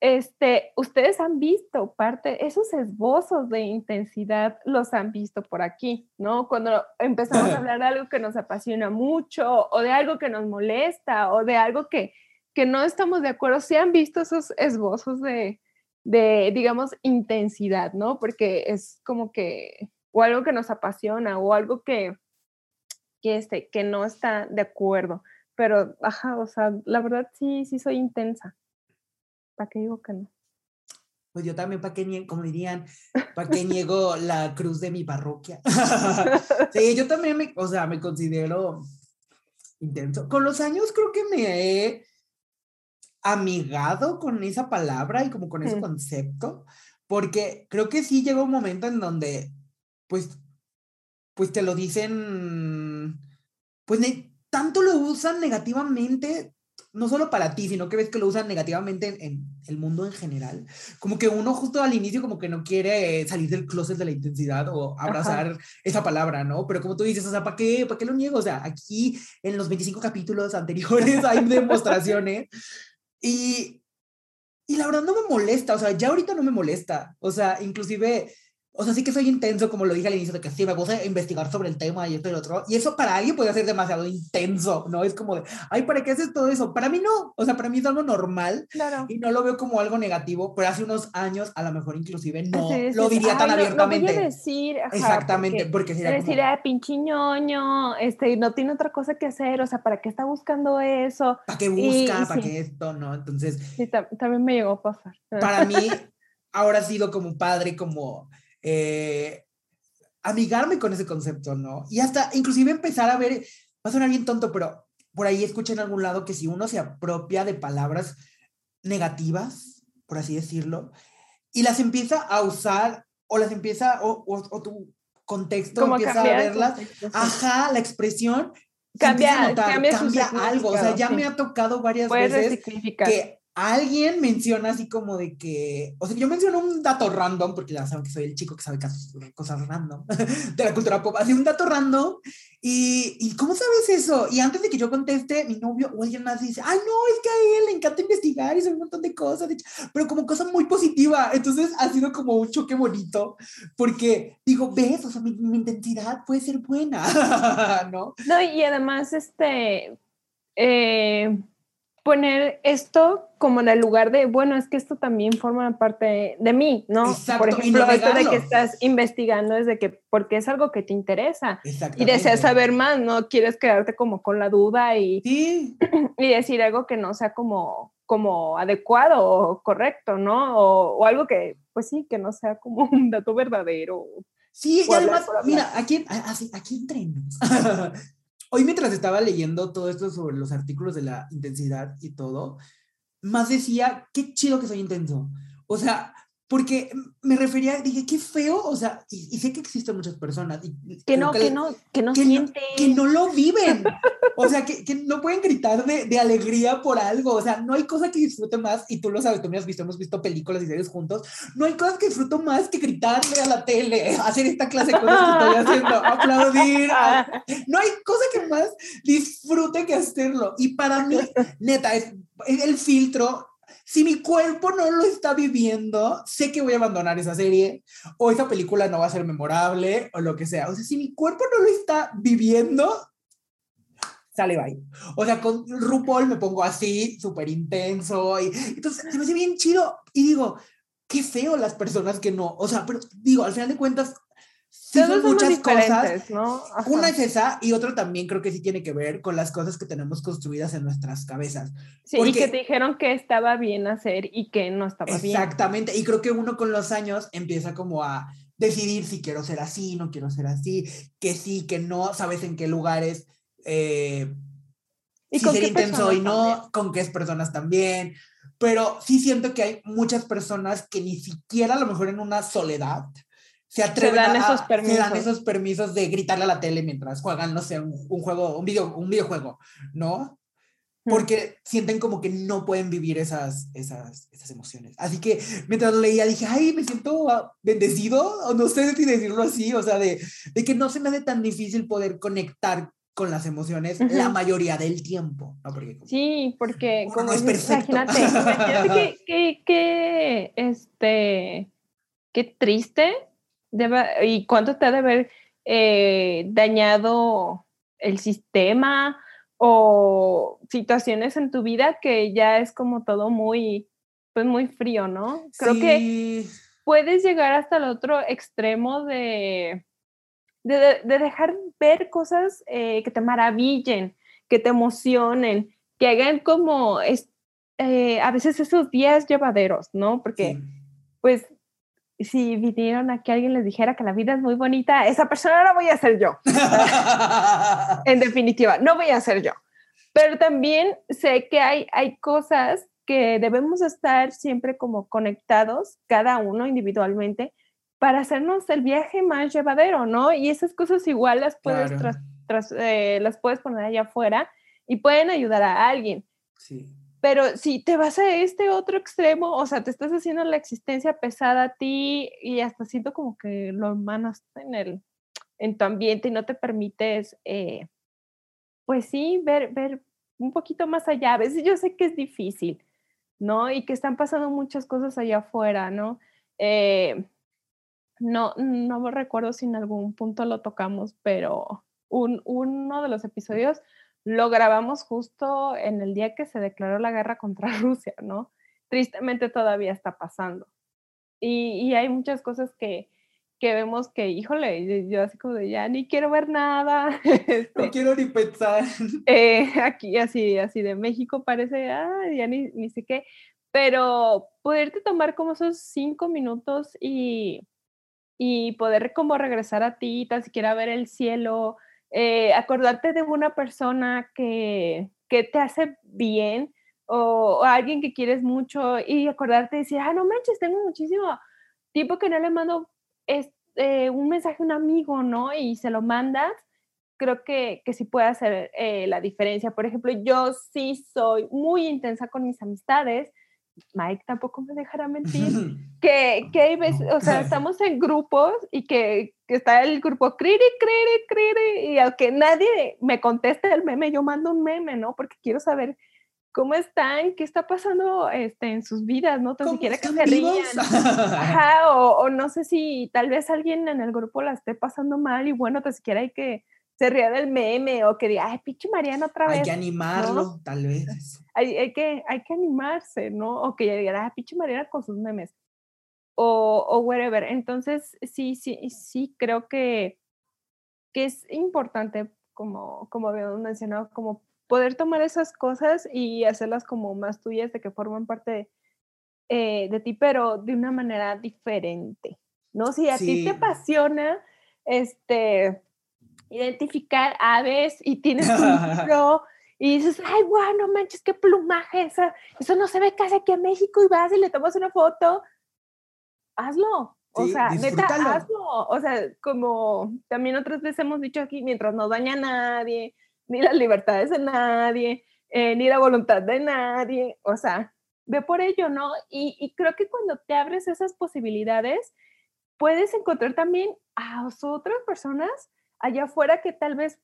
este, ustedes han visto parte, esos esbozos de intensidad los han visto por aquí, ¿no? Cuando empezamos a hablar de algo que nos apasiona mucho o de algo que nos molesta o de algo que, que no estamos de acuerdo, sí han visto esos esbozos de, de, digamos, intensidad, ¿no? Porque es como que, o algo que nos apasiona o algo que, que, este, que no está de acuerdo. Pero, ajá, o sea, la verdad sí, sí soy intensa. ¿Para qué digo que no? Pues yo también, ¿para qué como dirían, para qué niego la cruz de mi parroquia? sí, yo también, me, o sea, me considero intenso. Con los años creo que me he amigado con esa palabra y como con ese Mm. concepto, porque creo que sí llega un momento en donde, pues, pues te lo dicen, pues tanto lo usan negativamente, no solo para ti, sino que ves que lo usan negativamente en, en, el mundo en general. Como que uno justo al inicio como que no quiere salir del closet de la intensidad o abrazar Ajá. esa palabra, ¿no? Pero como tú dices, o sea, ¿para qué, ¿para qué lo niego? O sea, aquí en los 25 capítulos anteriores hay demostraciones y, y la verdad no me molesta, o sea, ya ahorita no me molesta, o sea, inclusive o sea, sí que soy intenso, como lo dije al inicio, de que sí, me puse a investigar sobre el tema y esto y lo otro. Y eso para alguien puede ser demasiado intenso, ¿no? Es como de, ay, ¿para qué haces todo eso? Para mí no. O sea, para mí es algo normal. Claro. Y no lo veo como algo negativo, pero hace unos años a lo mejor inclusive no sí, sí, lo diría tan ay, abiertamente. A decir. Ajá, Exactamente, porque, porque sería decir, como, ah, pinche ñoño, este, no tiene otra cosa que hacer, o sea, ¿para qué está buscando eso? ¿Para qué busca? ¿Para qué esto? ¿No? Entonces. Sí, también me llegó a pasar. Para mí, ahora ha sido como padre, como eh, amigarme con ese concepto, ¿no? Y hasta inclusive empezar a ver, va a sonar bien tonto, pero por ahí escuché en algún lado que si uno se apropia de palabras negativas, por así decirlo, y las empieza a usar o las empieza, o, o, o tu contexto Como empieza a verlas, ajá, la expresión cambia, notar, cambia, cambia algo, o sea, ya sí. me ha tocado varias Puedes veces que alguien menciona así como de que, o sea, yo menciono un dato random, porque ya saben que soy el chico que sabe cosas random de la cultura pop, así un dato random, y, y ¿cómo sabes eso? Y antes de que yo conteste, mi novio o alguien más dice, ay, no, es que a él le encanta investigar y sabe un montón de cosas, pero como cosa muy positiva, entonces ha sido como un choque bonito, porque digo, ves, o sea, mi, mi intensidad puede ser buena, ¿no? No, y además, este, eh, poner esto como en el lugar de, bueno, es que esto también forma parte de mí, ¿no? Exacto, Por ejemplo, no esto de que estás investigando es de que, porque es algo que te interesa y deseas saber más, no quieres quedarte como con la duda y, sí. y decir algo que no sea como, como adecuado o correcto, ¿no? O, o algo que, pues sí, que no sea como un dato verdadero. Sí, y además, mira, aquí, aquí, aquí entrenos. Hoy mientras estaba leyendo todo esto sobre los artículos de la intensidad y todo, más decía, qué chido que soy intenso. O sea, porque me refería, dije, qué feo, o sea, y, y sé que existen muchas personas. Y, que, no, que, que, no, que no que sienten. No, que no lo viven. O sea, que, que no pueden gritar de, de, alegría por algo. O sea, no hay cosa que disfrute más, y tú lo sabes, tú me has visto, hemos visto películas y series juntos. No hay cosas que disfruto más que gritarle a la tele, hacer esta clase de cosas que estoy haciendo, aplaudir. A, no hay cosa que más disfrute que hacerlo. Y para mí, neta, es, es el filtro si mi cuerpo no lo está viviendo, sé que voy a abandonar esa serie o esa película no va a ser memorable o lo que sea. O sea, si mi cuerpo no lo está viviendo, sale bye. O sea, con RuPaul me pongo así, súper intenso. Y, entonces, se me hace bien chido. Y digo, qué feo las personas que no. O sea, pero digo, al final de cuentas, sí son muchas cosas. ¿no? Una es esa y otra también creo que sí tiene que ver con las cosas que tenemos construidas en nuestras cabezas. Sí, Porque, y que te dijeron que estaba bien hacer y que no estaba exactamente, bien. Exactamente, y creo que uno con los años empieza como a decidir si quiero ser así, no quiero ser así, que sí, que no, sabes en qué lugares, eh, ¿Y si con ser qué intenso y no, también? con qué personas también. Pero sí siento que hay muchas personas que ni siquiera a lo mejor en una soledad se atreven se dan a, esos permisos. se dan esos permisos de gritarle a la tele mientras juegan, no sé, un, un juego, un, video, un videojuego, ¿no? Porque mm. sienten como que no pueden vivir esas, esas, esas emociones. Así que mientras lo leía dije, ay, me siento ah, bendecido, o no sé si decirlo así, o sea, de, de que no se me hace tan difícil poder conectar con las emociones uh -huh. la mayoría del tiempo. ¿no? Porque, sí, porque como no es perfecto. imagínate, imagínate que, que, que, este, qué triste debe, y cuánto te ha de haber eh, dañado el sistema o situaciones en tu vida que ya es como todo muy, pues muy frío, ¿no? Creo sí. que puedes llegar hasta el otro extremo de, de, de dejar ver cosas eh, que te maravillen, que te emocionen, que hagan como es, eh, a veces esos días llevaderos, ¿no? Porque, sí. pues, si vinieron a que alguien les dijera que la vida es muy bonita, esa persona no voy a ser yo. en definitiva, no voy a ser yo. Pero también sé que hay, hay cosas que debemos estar siempre como conectados, cada uno individualmente, para hacernos el viaje más llevadero, ¿no? Y esas cosas igual las puedes, claro. tras, tras, eh, las puedes poner allá afuera y pueden ayudar a alguien. Sí. Pero si te vas a este otro extremo, o sea, te estás haciendo la existencia pesada a ti y hasta siento como que lo hermanas en, el, en tu ambiente y no te permites, eh, pues sí, ver, ver un poquito más allá. A veces yo sé que es difícil, ¿no? Y que están pasando muchas cosas allá afuera, ¿no? Eh, no, no me recuerdo si en algún punto lo tocamos, pero un, uno de los episodios lo grabamos justo en el día que se declaró la guerra contra Rusia, ¿no? Tristemente todavía está pasando. Y, y hay muchas cosas que, que vemos que, híjole, yo así como de ya ni quiero ver nada. no este, quiero ni pensar. eh, aquí así, así de México parece, ah, ya ni, ni sé qué, pero poderte tomar como esos cinco minutos y, y poder como regresar a ti, tan siquiera ver el cielo, eh, acordarte de una persona que, que te hace bien o, o, alguien que quieres mucho y acordarte y decir, ah, no manches, tengo muchísimo tiempo que no le mando este, un mensaje a un amigo, ¿no? Y se lo mandas, creo que, que sí puede hacer eh, la diferencia. Por ejemplo, yo sí soy muy intensa con mis amistades. Mike tampoco me dejará mentir, que, que hay veces, o sea, estamos en grupos y que, que está el grupo criri, criri, criri, y aunque nadie me conteste el meme, yo mando un meme, ¿no? Porque quiero saber cómo están, qué está pasando este, en sus vidas, ¿no? Tan siquiera que se rían. Ajá, o, o, no sé si tal vez alguien en el grupo la esté pasando mal y bueno, tan siquiera hay que se ría del meme o que diga, ay, pinche Mariana otra vez. Hay que animarlo, ¿no? tal vez. Hay, hay, que, hay que animarse, ¿no? O que diga, ay, pinche Mariana con sus memes. O, o whatever. Entonces, sí, sí, sí, creo que, que es importante, como, como habíamos mencionado, como poder tomar esas cosas y hacerlas como más tuyas, de que forman parte de, eh, de ti, pero de una manera diferente, ¿no? Si a sí. ti te apasiona, este, identificar aves y tienes un libro y dices, ay, guau, no manches, qué plumaje, esa, eso no se ve casi aquí en México y vas y le tomas una foto, hazlo. O sí, sea, neta, hazlo. O sea, como también otras veces hemos dicho aquí, mientras no daña a nadie, ni las libertades de nadie, eh, ni la voluntad de nadie, o sea, ve por ello, ¿no? Y, y, creo que cuando te abres esas posibilidades, puedes encontrar también a otras personas allá afuera que tal vez,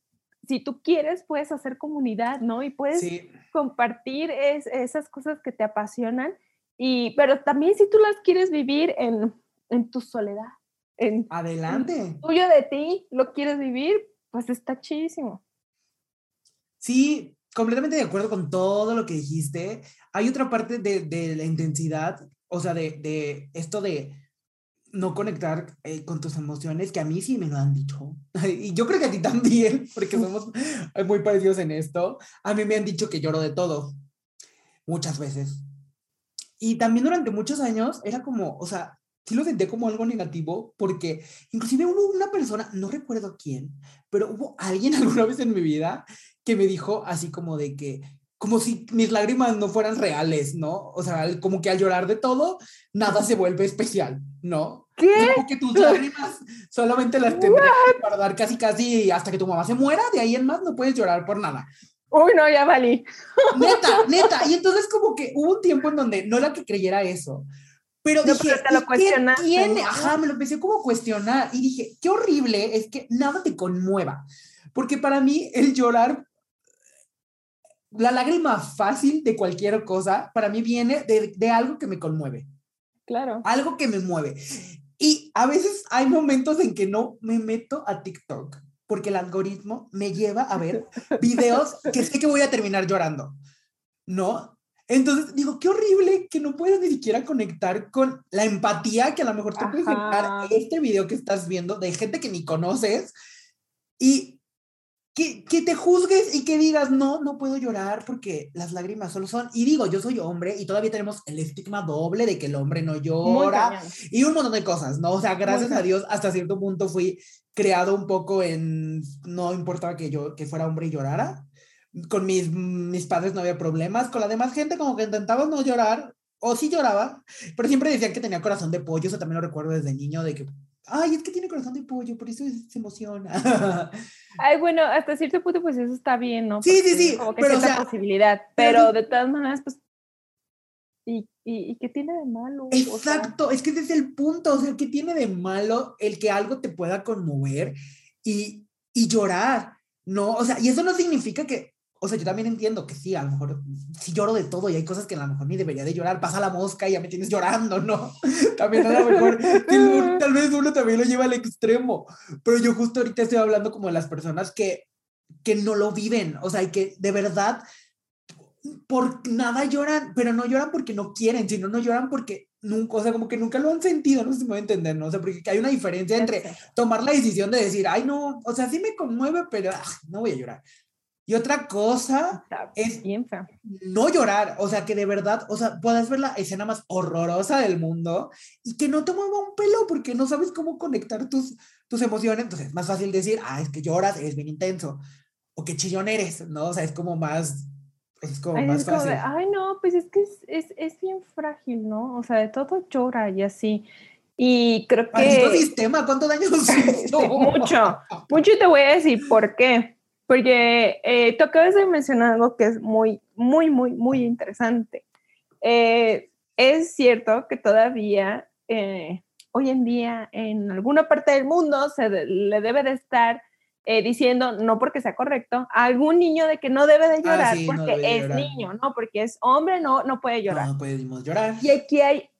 si tú quieres, puedes hacer comunidad, ¿no? Y puedes sí. compartir es, esas cosas que te apasionan, y, pero también si tú las quieres vivir en, en tu soledad, en, Adelante. En tuyo de ti, lo quieres vivir, pues está chidísimo. Sí, completamente de acuerdo con todo lo que dijiste. Hay otra parte de, de la intensidad, o sea, de, de esto de no conectar eh, con tus emociones, que a mí sí me lo han dicho. y yo creo que a ti también, porque somos muy parecidos en esto. A mí me han dicho que lloro de todo, muchas veces. Y también durante muchos años era como, o sea, sí lo sentí como algo negativo, porque inclusive hubo una persona, no recuerdo quién, pero hubo alguien alguna vez en mi vida que me dijo así como de que, como si mis lágrimas no fueran reales, ¿no? O sea, como que al llorar de todo, nada se vuelve especial, ¿no? ¿Qué? Como que tus lágrimas solamente las tendrías que guardar casi casi hasta que tu mamá se muera, de ahí en más no puedes llorar por nada. Uy, no, ya valí. Neta, neta. Y entonces como que hubo un tiempo en donde no era que creyera eso, pero no, dije, pero lo ¿qué tiene? Ajá, me lo empecé como a cuestionar y dije, qué horrible es que nada te conmueva. Porque para mí el llorar, la lágrima fácil de cualquier cosa, para mí viene de, de algo que me conmueve. Claro. Algo que me mueve. Y a veces hay momentos en que no me meto a TikTok porque el algoritmo me lleva a ver videos que sé que voy a terminar llorando. ¿No? Entonces digo, qué horrible que no puedas ni siquiera conectar con la empatía que a lo mejor te puede generar este video que estás viendo de gente que ni conoces y que, que, te juzgues y que digas, no, no puedo llorar porque las lágrimas solo son, y digo, yo soy hombre y todavía tenemos el estigma doble de que el hombre no llora y un montón de cosas, ¿no? O sea, gracias Muy a Dios hasta cierto punto fui creado un poco en, no importaba que yo, que fuera hombre y llorara, con mis, mis padres no había problemas, con la demás gente como que intentaba no llorar, o sí lloraba, pero siempre decían que tenía corazón de pollo, eso también lo recuerdo desde niño, de que ay, es que tiene corazón de pollo, por eso se emociona. Ay, bueno, hasta cierto punto, pues eso está bien, ¿no? Sí, sí, sí. Como que pero, o sea, posibilidad, pero pero de todas maneras, pues, ¿y, y, y qué tiene de malo? O sea, Exacto, es que ese es el punto, o sea, ¿qué tiene de malo el que algo te pueda conmover y, y llorar? No, o sea, y eso no significa que, o sea, yo también entiendo que sí, a lo mejor sí lloro de todo y hay cosas que a lo mejor ni debería de llorar, pasa la mosca y ya me tienes llorando, ¿no? También a lo mejor, tal vez uno también lo lleva al extremo, pero yo justo ahorita estoy hablando como de las personas que, que no lo viven, o sea, y que de verdad por nada lloran, pero no lloran porque no quieren, sino no lloran porque nunca, o sea, como que nunca lo han sentido, no sé si me voy a entender, ¿no? O sea, porque hay una diferencia entre tomar la decisión de decir, ay, no, o sea, sí me conmueve, pero ah, no voy a llorar. Y otra cosa Está es bien feo. no llorar, o sea, que de verdad, o sea, puedas ver la escena más horrorosa del mundo y que no te mueva un pelo porque no sabes cómo conectar tus, tus emociones, entonces es más fácil decir, ah, es que lloras, es bien intenso, o que chillón eres, ¿no? O sea, es como más, es como Ay, más es como de, fácil. ay, no, pues es que es, es, es bien frágil, ¿no? O sea, de todo llora y así. Y creo Maldito que... sistema, ¿cuánto daño nos Sí, hizo? mucho, mucho y te voy a decir por qué. Porque eh, tú acabas de mencionar algo que es muy, muy, muy, muy interesante. Eh, es cierto que todavía eh, hoy en día en alguna parte del mundo se de- le debe de estar eh, diciendo, no porque sea correcto, a algún niño de que no debe de llorar Ah, sí, no porque de es llorar. niño, no porque es hombre, no, no puede llorar. No, no podemos llorar. Y aquí hay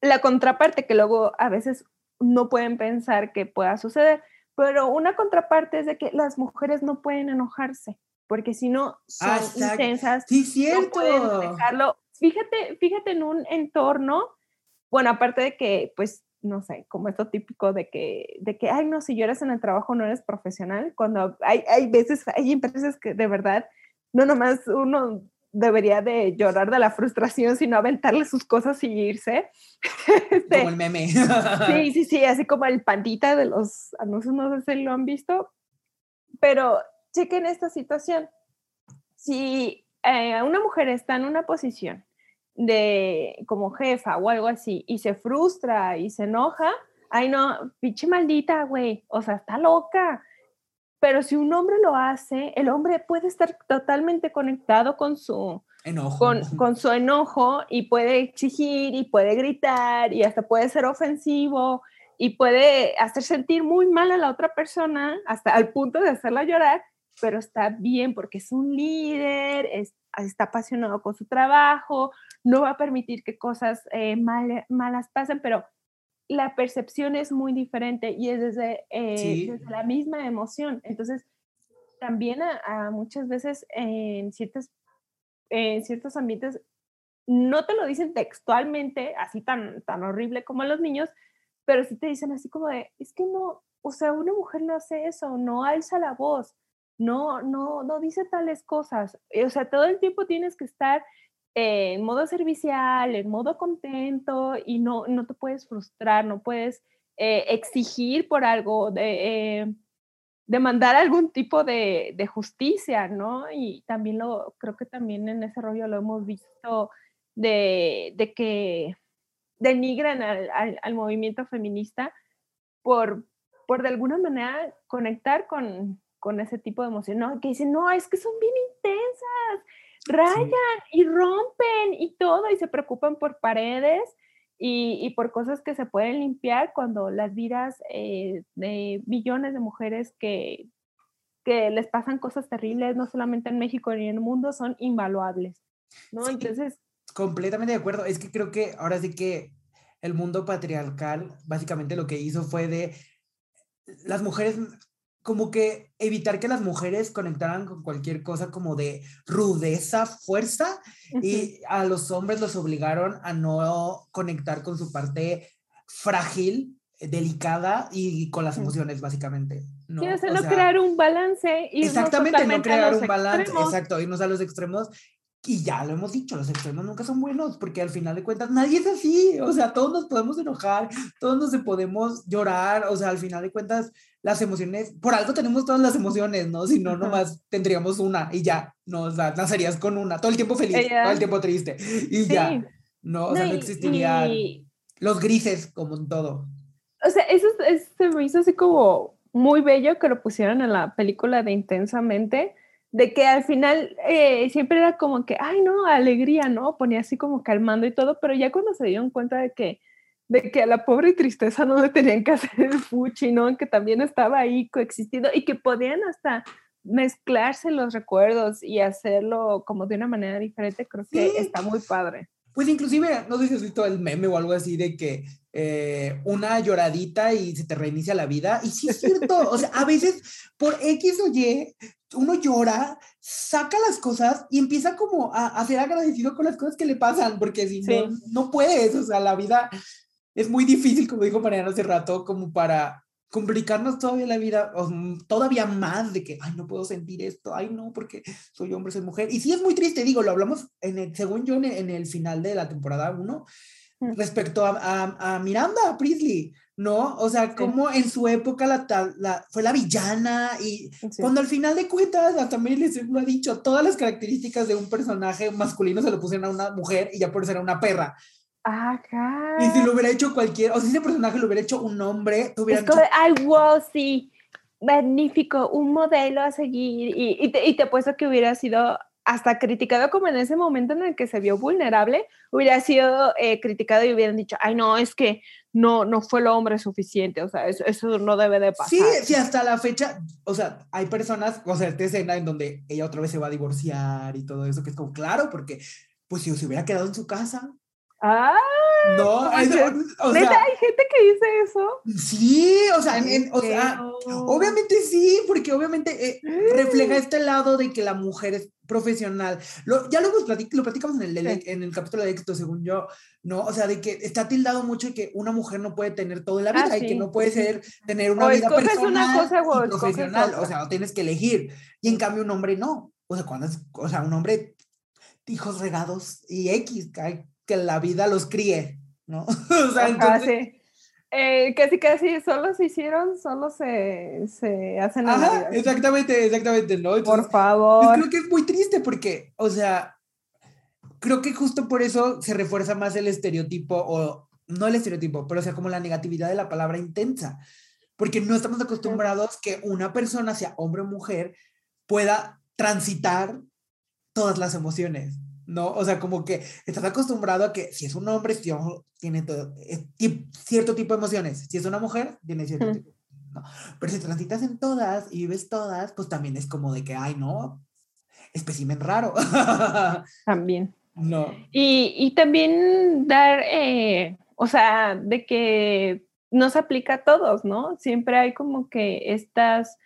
la contraparte que luego a veces no pueden pensar que pueda suceder, pero una contraparte es de que las mujeres no pueden enojarse, porque si no son exacto. intensas, Sí, no cierto. pueden dejarlo. Fíjate, fíjate en un entorno, bueno, aparte de que, pues, no sé, como esto típico de que, de que, ay, no, si lloras en el trabajo no eres profesional, cuando hay, hay veces, hay empresas que de verdad, no nomás uno debería de llorar de la frustración, sino aventarle sus cosas y irse. Este, Como el meme. Sí, sí, sí, así como el pandita de los anuncios, no sé si lo han visto, pero chequen esta situación. Si eh, una mujer está en una posición de como jefa o algo así y se frustra y se enoja, ay no, pinche maldita, güey, o sea, está loca. Pero si un hombre lo hace, el hombre puede estar totalmente conectado con su, Enojo. con, con su enojo y puede exigir y puede gritar y hasta puede ser ofensivo y puede hacer sentir muy mal a la otra persona hasta al punto de hacerla llorar, pero está bien porque es un líder, es- está apasionado con su trabajo, no va a permitir que cosas eh, mal- malas pasen, pero la percepción es muy diferente y es desde, eh, Sí. desde la misma emoción. Entonces, también a, a muchas veces en ciertas en ciertos ambientes no te lo dicen textualmente, así tan, tan horrible como los niños, pero sí te dicen así como de, es que no, o sea, una mujer no hace eso, no alza la voz, no, no, no dice tales cosas. O sea, todo el tiempo tienes que estar eh, en modo servicial, en modo contento y no, no te puedes frustrar, no puedes eh, exigir por algo, de, eh, demandar algún tipo de, de justicia, ¿no? Y también lo, creo que también en ese rollo lo hemos visto de, de que denigran al, al- al movimiento feminista por, por de alguna manera conectar con, con ese tipo de emoción, ¿no? Que dicen, no, es que son bien intensas, rayan y rompen y todo, y se preocupan por paredes y, y por cosas que se pueden limpiar cuando las vidas eh, de millones de mujeres que, que les pasan cosas terribles, no solamente en México ni en el mundo, son invaluables, ¿no? Sí. Entonces, Completamente de acuerdo. Es que creo que ahora sí que el mundo patriarcal básicamente lo que hizo fue de las mujeres, como que evitar que las mujeres conectaran con cualquier cosa como de rudeza, fuerza, y a los hombres los obligaron a no conectar con su parte frágil, delicada y con las emociones, básicamente. ¿no? sí, o sea, O no sea, crear un balance Exactamente, no crear un balance, extremos. exacto, irnos a los extremos. Y ya lo hemos dicho, los extremos nunca son buenos, porque al final de cuentas nadie es así, o sea, todos nos podemos enojar, todos nos podemos llorar, o sea, al final de cuentas las emociones, por algo tenemos todas las emociones, ¿no? Si no, nomás tendríamos una y ya, no, o sea, nacerías con una, todo el tiempo feliz, todo el tiempo triste, y Sí. ya, no, o sea, No, no existirían y- los grises como en todo. O sea, eso, es- se me hizo así como muy bello que lo pusieran en la película de Intensamente, de que al final eh, siempre era como que, ay, no, alegría, ¿no? Ponía así como calmando y todo, pero ya cuando se dieron cuenta de que, de que a la pobre tristeza no le tenían que hacer el fuchi, ¿no? Que también estaba ahí coexistiendo y que podían hasta mezclarse los recuerdos y hacerlo como de una manera diferente, creo que Sí. está muy padre. Pues inclusive, no sé si has visto el meme o algo así de que eh, una lloradita y se te reinicia la vida. Y sí es cierto, o sea, a veces por X o Y, uno llora, saca las cosas y empieza como a, a ser agradecido con las cosas que le pasan, porque si no, Sí. no puedes, o sea, la vida es muy difícil, como dijo Mariana hace rato, como para complicarnos todavía la vida, o, mm, todavía más de que, ay, no puedo sentir esto, ay, no, porque soy hombre, soy mujer. Y sí es muy triste, digo, lo hablamos, en el, según yo, en el, final de la temporada 1, Mm. respecto a, a, a Miranda a Priestley, ¿no? O sea, como en su época la, la, fue la villana y Sí. cuando al final de cuentas, hasta Streep lo ha dicho, todas las características de un personaje masculino se lo pusieron a una mujer y ya por eso era una perra. Ajá. Y si lo hubiera hecho cualquier, o si ese personaje lo hubiera hecho un hombre, te Es como, ay, wow, sí, magnífico, un modelo a seguir. Y, y te, y te apuesto que hubiera sido hasta criticado como en ese momento en el que se vio vulnerable, hubiera sido eh, criticado y hubieran dicho, ay, no, es que no, no fue el hombre suficiente, o sea, eso, eso no debe de pasar. Sí, sí, hasta la fecha, o sea, hay personas, o sea, esta escena en donde ella otra vez se va a divorciar y todo eso, que es como, claro, porque, pues si se hubiera quedado en su casa, Ah, no, es- o ¿neta sea, hay gente que dice eso? sí, o sea, en- en- o sea, Feo. obviamente sí, porque obviamente eh, refleja este lado de que la mujer es profesional. Lo, ya lo, hemos platic- lo platicamos en el, Sí. en el capítulo de éxito, según yo, ¿no? O sea, de que está tildado mucho de que una mujer no puede tener todo en la vida Ah, y que no puede ser, tener una O vida personal una cosa y profesional, o sea, tienes que elegir. Y en cambio un hombre no. O sea, cuando es, o sea, un hombre, hijos regados y X, que, la vida los críe, ¿no? o sea, Ajá, entonces... sí. Eh, casi, casi, solo se hicieron, solo se, se hacen Ajá, exactamente, exactamente, ¿no? Por Entonces, Yo favor. creo que es muy triste porque, o sea, creo que justo por eso se refuerza más el estereotipo, o no el estereotipo, pero o sea, como la negatividad de la palabra intensa, porque no estamos acostumbrados que una persona, sea hombre o mujer, pueda transitar todas las emociones, ¿no? O sea, como que estás acostumbrado a que si es un hombre, tiene todo, es ti- cierto tipo de emociones, si es una mujer, tiene cierto tipo. ¿no? Pero si transitas en todas y vives todas, pues también es como de que, ay, no, espécimen raro. También. no. Y, y también dar, eh, o sea, de que no se aplica a todos, ¿no? Siempre hay como que estas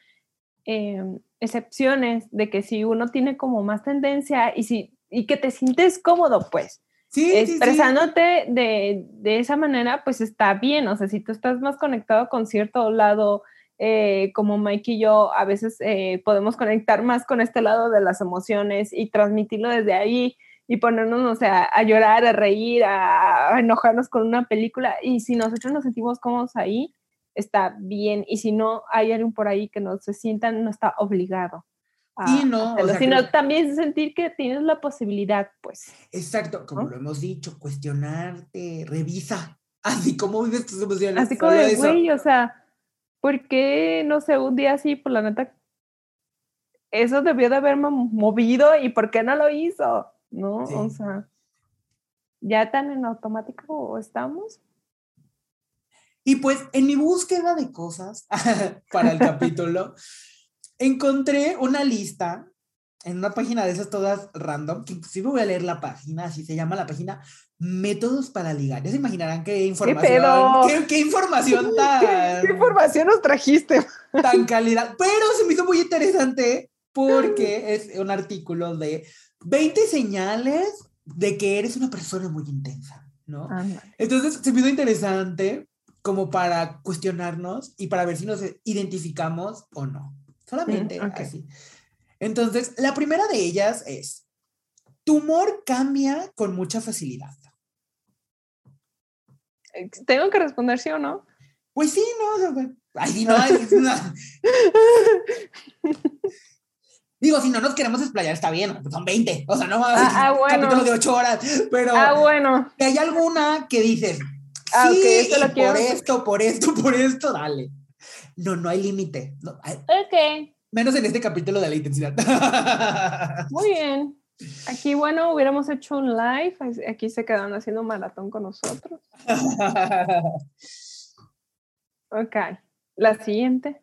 eh, excepciones de que si uno tiene como más tendencia y, si, y que te sientes cómodo, pues, Sí, sí, sí. expresándote de, de esa manera, pues está bien. O sea, si tú estás más conectado con cierto lado, eh, como Mike y yo, a veces eh, podemos conectar más con este lado de las emociones y transmitirlo desde ahí y ponernos, o sea, a llorar, a reír, a, a enojarnos con una película. Y si nosotros nos sentimos cómodos ahí, está bien. Y si no, hay alguien por ahí que no se sienta, no está obligado. A Sí, no, o sea, sino creo- también sentir que tienes la posibilidad, pues. Exacto, como ¿no? lo hemos dicho, cuestionarte, revisa, así como vives tus emociones. Así como de, güey, o sea, ¿por qué, no sé, un día así, por la neta, eso debió de haberme movido y por qué no lo hizo? ¿No? Sí. O sea, ya tan en automático estamos. Y pues en mi búsqueda de cosas para el capítulo, encontré una lista en una página de esas todas random, que inclusive voy a leer la página, así se llama la página Métodos para ligar. Ya se imaginarán qué información, pedo? qué, qué información tan, ¿Qué información nos trajiste? tan calidad, pero se me hizo muy interesante porque es un artículo de 20 señales de que eres una persona muy intensa, ¿no? Entonces se me hizo interesante como para cuestionarnos y para ver si nos identificamos o no. Solamente Mm, así. Entonces, la primera de ellas es, tu humor cambia con mucha facilidad. ¿Tengo que responder sí o no? Pues sí, ¿no? Ay, no, no. Digo, si no nos queremos explayar, está bien, son 20. O sea, no Ah, ah, bueno. capítulo de 8 horas. Pero Ah, bueno. que hay alguna que dices, Ah, sí, eso lo y quiero. por esto, por esto, por esto, dale. No, no hay límite. no, Ok, menos en este capítulo de la intensidad. muy bien. Aquí, bueno, hubiéramos hecho un live. Aquí se quedaron haciendo un maratón con nosotros. Ok. La siguiente.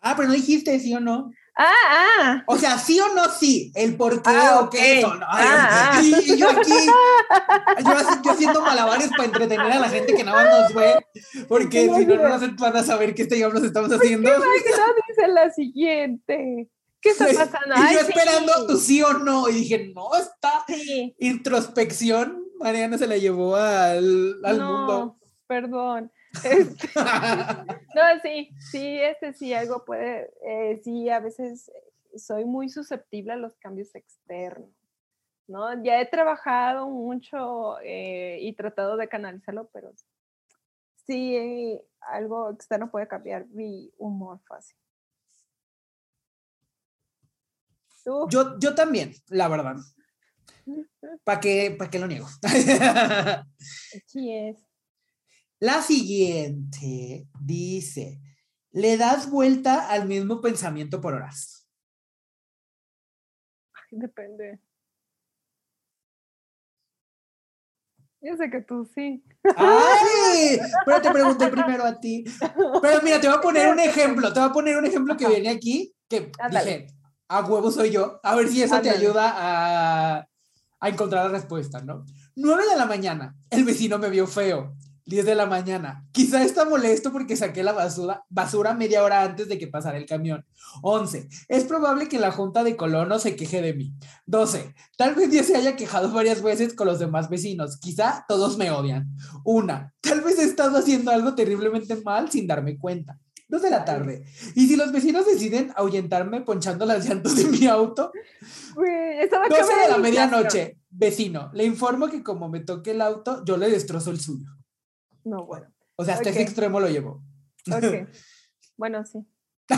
ah, pero no dijiste sí o no. Ah, ah. O sea, sí o no sí. El por qué Ah, o qué eso. no, Ah, ah. Y, y yo aquí, yo, yo haciendo malabares para entretener a la gente que nada más nos ve. Porque si no, no nos van a saber qué diablos estamos haciendo. Ay, que no dice la siguiente. ¿Qué está pasando? Y Ay, yo sí. esperando tu sí o no. Y dije, no, esta Sí. introspección, Mariana se la llevó al, al no, mundo. perdón. Este, no, sí, sí, este sí, algo puede, eh, sí, a veces soy muy susceptible a los cambios externos, ¿no? Ya he trabajado mucho eh, y tratado de canalizarlo, pero sí, eh, algo externo puede cambiar mi humor fácil. ¿Tú? Yo, yo también, la verdad. ¿Para qué, pa' qué lo niego? Sí es. La siguiente dice, le das vuelta al mismo pensamiento por horas. Depende. Yo sé que tú sí. ¡Ay! Pero te pregunté primero a ti. Pero mira, te voy a poner un ejemplo. Te voy a poner un ejemplo que viene aquí, que Ándale. dije, a huevo soy yo. A ver si eso te ayuda a, a encontrar la respuesta, ¿no? 9 de la mañana, el vecino me vio feo. 10 de la mañana, quizá está molesto porque saqué la basura, basura media hora antes de que pasara el camión. 11. Es probable que la junta de colonos se queje de mí. 12. Tal vez ya se haya quejado varias veces con los demás vecinos. Quizá todos me odian. Una. Tal vez he estado haciendo algo terriblemente mal sin darme cuenta. 2 de la tarde. Y si los vecinos deciden ahuyentarme ponchando las llantas de mi auto, a 12 cambiar de la medianoche. Vecino, le informo que como me toque el auto, yo le destrozo el suyo. No, bueno. O sea, hasta ese Ok. extremo lo llevo. Ok. Bueno, sí.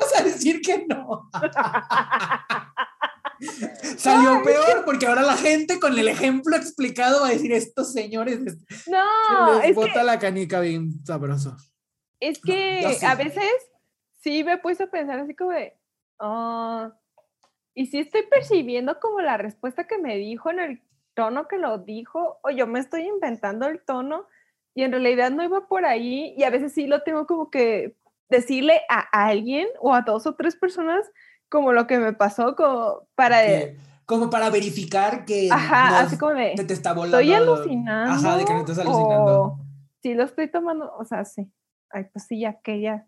Vas a decir que no. Salió peor porque ahora la gente con el ejemplo explicado va a decir estos señores No, les es bota que, la canica bien sabroso. es que sí. a veces sí me he puesto a pensar así como de, ah, y sí estoy percibiendo como la respuesta que me dijo en el tono que lo dijo, o yo me estoy inventando el tono y en realidad no iba por ahí y a veces sí lo tengo como que decirle a alguien o a dos o tres personas como lo que me pasó como para... Como para verificar que Ajá, no así como de... te, te está volando. ¿Estoy alucinando? Ajá, de que no estás alucinando. o Sí, lo estoy tomando, o sea, sí. Ay, pues sí, ya que ya.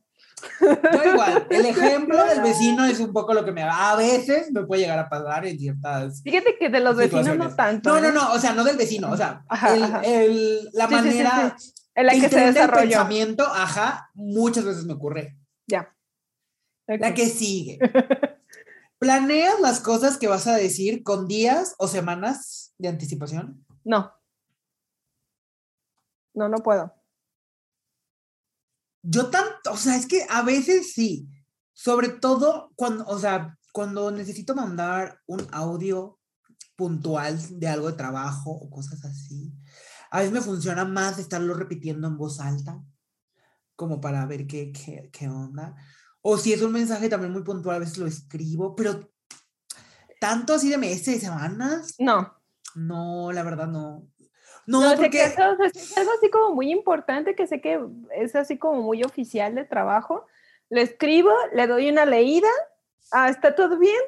Yo igual, el ejemplo del vecino es un poco lo que me a veces me puede llegar a pasar en ciertas Fíjate que de los vecinos no tanto. No, no, ¿eh? no, o sea, no del vecino, o sea, Ajá, el- ajá. el- la Sí, sí, sí, manera, En la el que se del desarrolló. pensamiento, ajá, muchas veces me ocurre. Ya. La que sigue. ¿Planeas las cosas que vas a decir con días o semanas de anticipación? No. No, no puedo. Yo tanto, o sea, es que a veces sí, sobre todo cuando, o sea, cuando necesito mandar un audio puntual de algo de trabajo o cosas así, a veces me funciona más estarlo repitiendo en voz alta, como para ver qué, qué, qué onda. O si es un mensaje también muy puntual, a veces lo escribo, pero tanto así de meses, semanas, No. no, la verdad no. No, No, sé porque... que eso, si es algo así como muy importante que sé que es así como muy oficial de trabajo. Le escribo, le doy una leída. Ah, ¿está todo bien?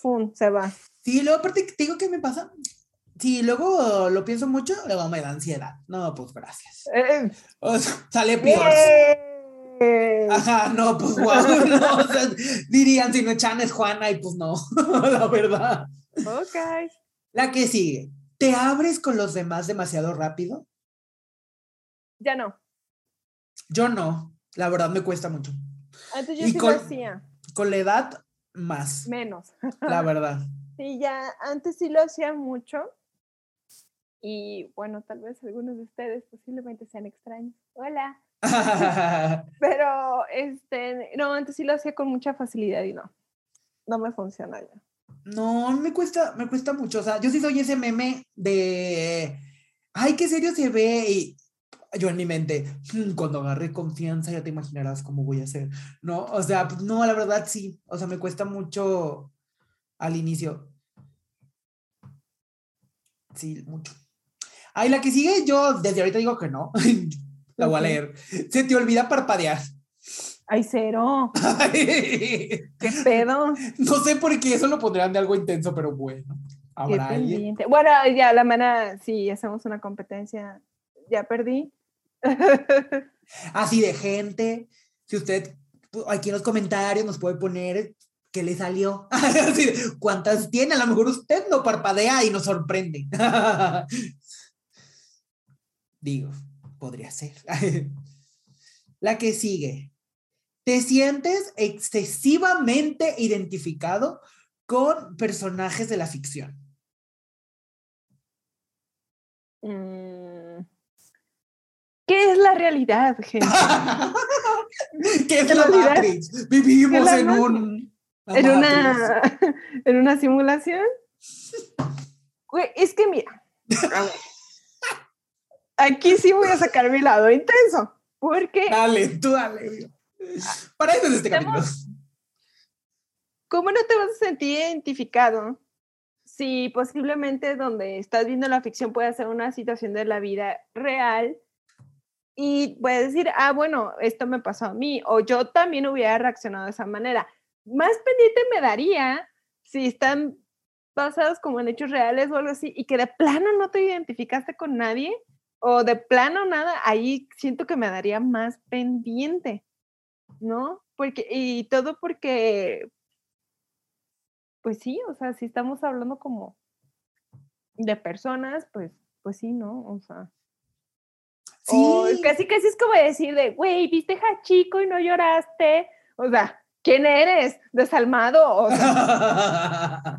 Pum, se va. Sí, luego aparte te digo que me pasa. Sí, luego lo pienso mucho, luego me da ansiedad. No, pues gracias. Eh, O sea, sale peor. ¡eh! Ajá, no, pues guau. no, o sea, dirían si no Chan es Juana y pues no, la verdad. Ok. La que sigue. ¿Te abres con los demás demasiado rápido? Ya no. Yo no, la verdad me cuesta mucho. Antes yo Y sí con- lo hacía. Con la edad, más, Menos. la verdad. Sí, ya antes sí lo hacía mucho. Y bueno, tal vez algunos de ustedes posiblemente sean extraños. Hola. Pero este, no, antes sí lo hacía con mucha facilidad y no. No me funciona ya. No, me cuesta, me cuesta mucho. O sea, yo sí soy ese meme de ay, qué serio se ve. Y yo en mi mente, "Mm, cuando agarre confianza ya te imaginarás cómo voy a hacer, ¿no? O sea, pues, no, la verdad sí, o sea, me cuesta mucho al inicio. Sí, mucho. Ay, la que sigue, yo desde ahorita digo que no. La voy a leer. Se te olvida parpadear. Ay, cero. Ay, ¿Qué pedo? no sé por qué eso lo pondrán de algo intenso, pero bueno. Habrá alguien. Bueno, ya la mana, si hacemos una competencia, ya perdí. Así de gente. Si usted aquí en los comentarios nos puede poner qué le salió. ¿Cuántas tiene? A lo mejor usted no parpadea y nos sorprende. Digo, podría ser. La que sigue. ¿Te sientes excesivamente identificado con personajes de la ficción? Mm. ¿Qué es la realidad, gente? ¿Qué es la realidad, Matrix? Vivimos en un... la ¿En una, ¿En una simulación? Es que mira, a ver, aquí sí voy a sacar mi lado intenso, porque Dale, tú dale. Para eso es este capítulo. ¿cómo no te vas a sentir identificado si posiblemente donde estás viendo la ficción puede ser una situación de la vida real y puedes decir, ah, bueno, esto me pasó a mí, o yo también hubiera reaccionado de esa manera. Más pendiente me daría si están basados como en hechos reales o algo así y que de plano no te identificaste con nadie o de plano nada, ahí siento que me daría más pendiente, ¿no? Porque, y todo porque, pues sí, o sea, si estamos hablando como de personas, pues, pues sí, ¿no? O sea. O Sí. casi casi es como decir de, güey, viste Hachiko y no lloraste. O sea, ¿quién eres? ¿Desalmado? O sea,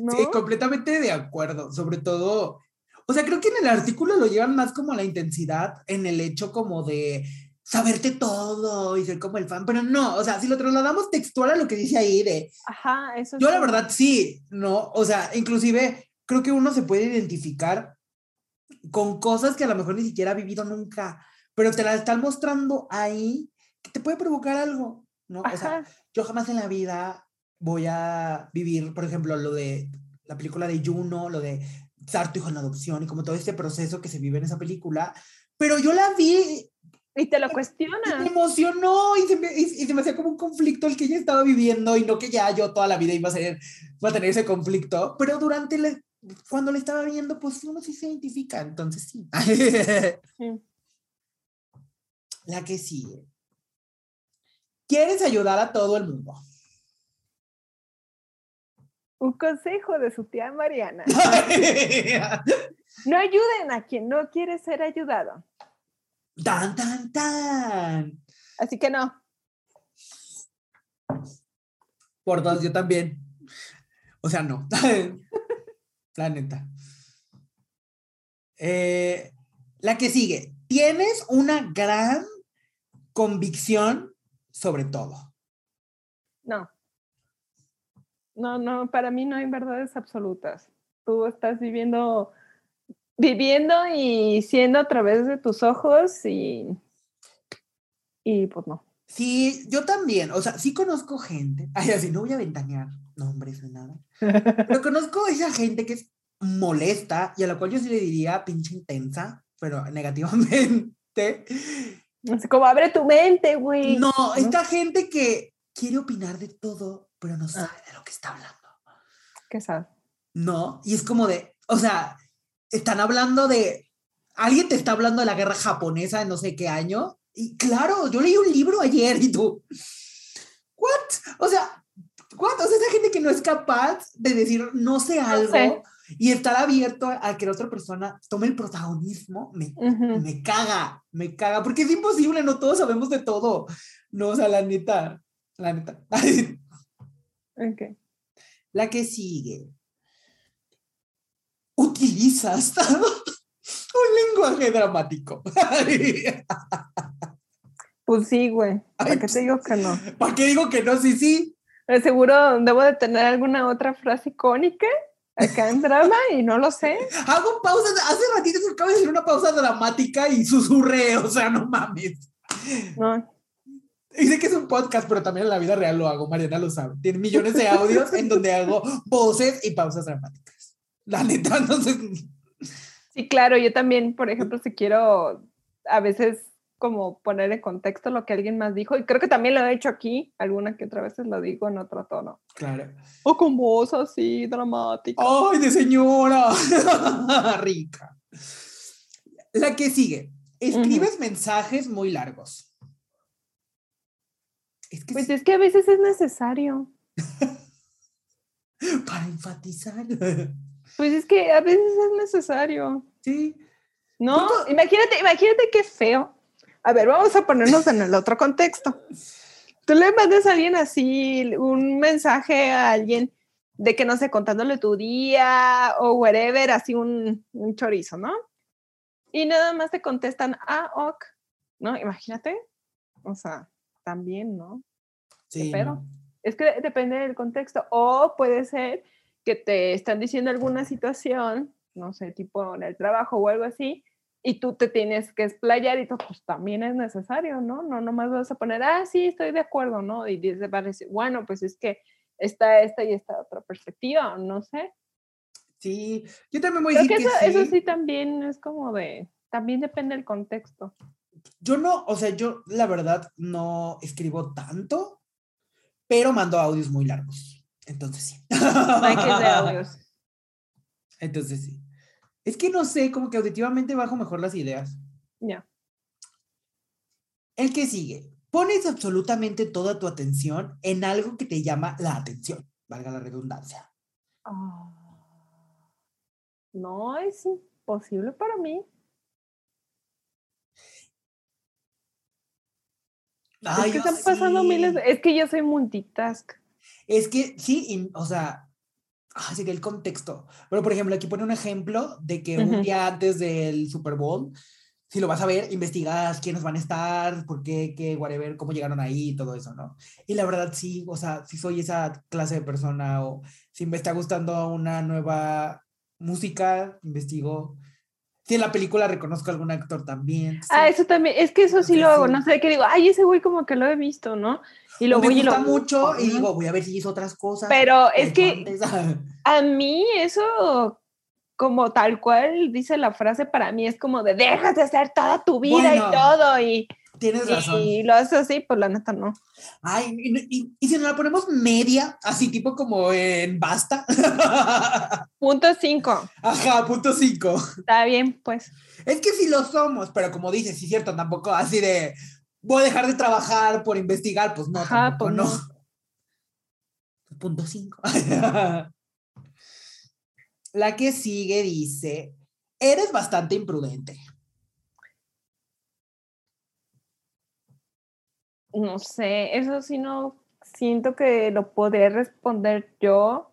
¿no? Sí, completamente de acuerdo. Sobre todo, o sea, creo que en el artículo lo llevan más como a la intensidad, en el hecho como de saberte todo y ser como el fan, pero no, o sea, si lo trasladamos textual a lo que dice ahí de, Ajá, eso es yo la verdad sí, no, o sea, inclusive creo que uno se puede identificar con cosas que a lo mejor ni siquiera ha vivido nunca, pero te la están mostrando ahí que te puede provocar algo, ¿no? O sea, yo jamás en la vida voy a vivir, por ejemplo, lo de la película de Juno, lo de dar tu hijo en adopción y como todo este proceso que se vive en esa película, pero yo la vi y te lo y me emocionó y se me, y, y se me hacía como un conflicto el que ella estaba viviendo y no que ya yo toda la vida iba a, ser, iba a tener ese conflicto, pero durante le, cuando le estaba viendo, pues uno sí se identifica, entonces sí. Sí. La que sigue. ¿Quieres ayudar a todo el mundo? Un consejo de su tía Mariana. No ayuden a quien no quiere ser ayudado. Tan, tan, tan. Así que no. Por dos, yo también. O sea, no. La neta. Eh, la que sigue. Tienes una gran convicción sobre todo. No. No, no, para mí no hay verdades absolutas. Tú estás viviendo, viviendo y siendo a través de tus ojos y, y pues no. Sí, yo también. O sea, sí conozco gente. Ay, así no voy a ventanear nombres ni nada. Pero conozco esa gente que es molesta y a la cual yo sí le diría pinche intensa, pero negativamente. Así como abre tu mente, güey. No, esta gente que quiere opinar de todo, pero no sabe de lo que está hablando. ¿Qué sabes? No, y es como de, o sea, están hablando de, alguien te está hablando de la guerra japonesa de no sé qué año, y claro, yo leí un libro ayer y tú, ¿what? O sea, ¿what? O sea, esa gente que no es capaz de decir no sé algo sé. y estar abierto a que la otra persona tome el protagonismo, me Ujú. me caga, me caga, porque es imposible, no todos sabemos de todo. No, o sea, la neta, la neta. Ok. la que sigue. Utilizas un lenguaje dramático. Pues sí, güey. ¿Para Ay, qué te digo que no? ¿Para qué digo que no? Sí, sí. Seguro debo de tener alguna otra frase icónica acá en drama y no lo sé. Hago pausas, hace ratito se acaba de hacer una pausa dramática y susurré, o sea, no mames. No, Y sé que es un podcast, pero también en la vida real lo hago, Mariana lo sabe. Tiene millones de audios en donde hago voces y pausas dramáticas. La neta, entonces... Sí, claro, yo también, por ejemplo, si quiero a veces como poner en contexto lo que alguien más dijo, y creo que también lo he hecho aquí, alguna que otra veces lo digo en otro tono. Claro. O con voz así dramática. ¡Ay, de señora! Rica. La que sigue. Escribes mensajes muy largos. Es que Pues es que a veces es necesario. para enfatizar. Pues es que a veces es necesario. Sí. No, ¿Cuánto- imagínate, imagínate qué feo. A ver, vamos a ponernos en el otro contexto. Tú le mandas a alguien así un mensaje a alguien de que no sé, contándole tu día o whatever, así un, un chorizo, ¿no? Y nada más te contestan, ah, ok, ¿no? Imagínate. O sea, también, ¿no? Sí. pedo? no. Es que depende del contexto. O puede ser que te están diciendo alguna situación, no sé, tipo en el trabajo o algo así, y tú te tienes que explayar y todo, pues también es necesario, ¿no? No nomás vas a poner, ah, sí, estoy de acuerdo, ¿no? Y dices, bueno, pues es que está esta y esta otra perspectiva, no sé. Sí. Yo también voy a decir que que, eso, eso sí. sí también es como de, también depende del contexto. Yo no, o sea, yo la verdad no escribo tanto, pero mando audios muy largos. Entonces sí. Hay que de audios. Entonces sí. Es que no sé, como que auditivamente bajo mejor las ideas. Ya. El que sigue. Pones absolutamente toda tu atención en algo que te llama la atención, valga la redundancia. Ah. No, es imposible para mí. Ay, es que están pasando sí. miles. de- Es que yo soy multitask. Es que sí, y, o sea, ah, sería el contexto. Pero, por ejemplo, aquí pone un ejemplo de que un día antes del Super Bowl, si lo vas a ver, investigas quiénes van a estar, por qué, qué, whatever, cómo llegaron ahí, todo eso, ¿no? Y la verdad, sí, o sea, si soy esa clase de persona o si me está gustando una nueva música, investigo. Si en la película reconozco a algún actor también. Ah, eso también. Es que eso sí lo hago. No sé qué digo. Ay, ese güey como que lo he visto, ¿no? Y lo me voy y lo gusta mucho y digo, voy a ver si hizo otras cosas. Pero es que a mí eso, como tal cual dice la frase, para mí es como de dejas de hacer toda tu vida Bueno, y todo. Y, Tienes razón. y lo haces así, pues la neta no. Ay, y, y- y si nos la ponemos media, así tipo como en basta. Punto cinco. Ajá, punto cinco. Está bien, pues. Es que sí lo somos, pero como dices, sí es cierto, tampoco así de voy a dejar de trabajar por investigar, pues no, Ajá, tampoco pues no. no. Punto cinco. La que sigue dice, eres bastante imprudente. No sé, eso sí no siento que lo podré responder yo.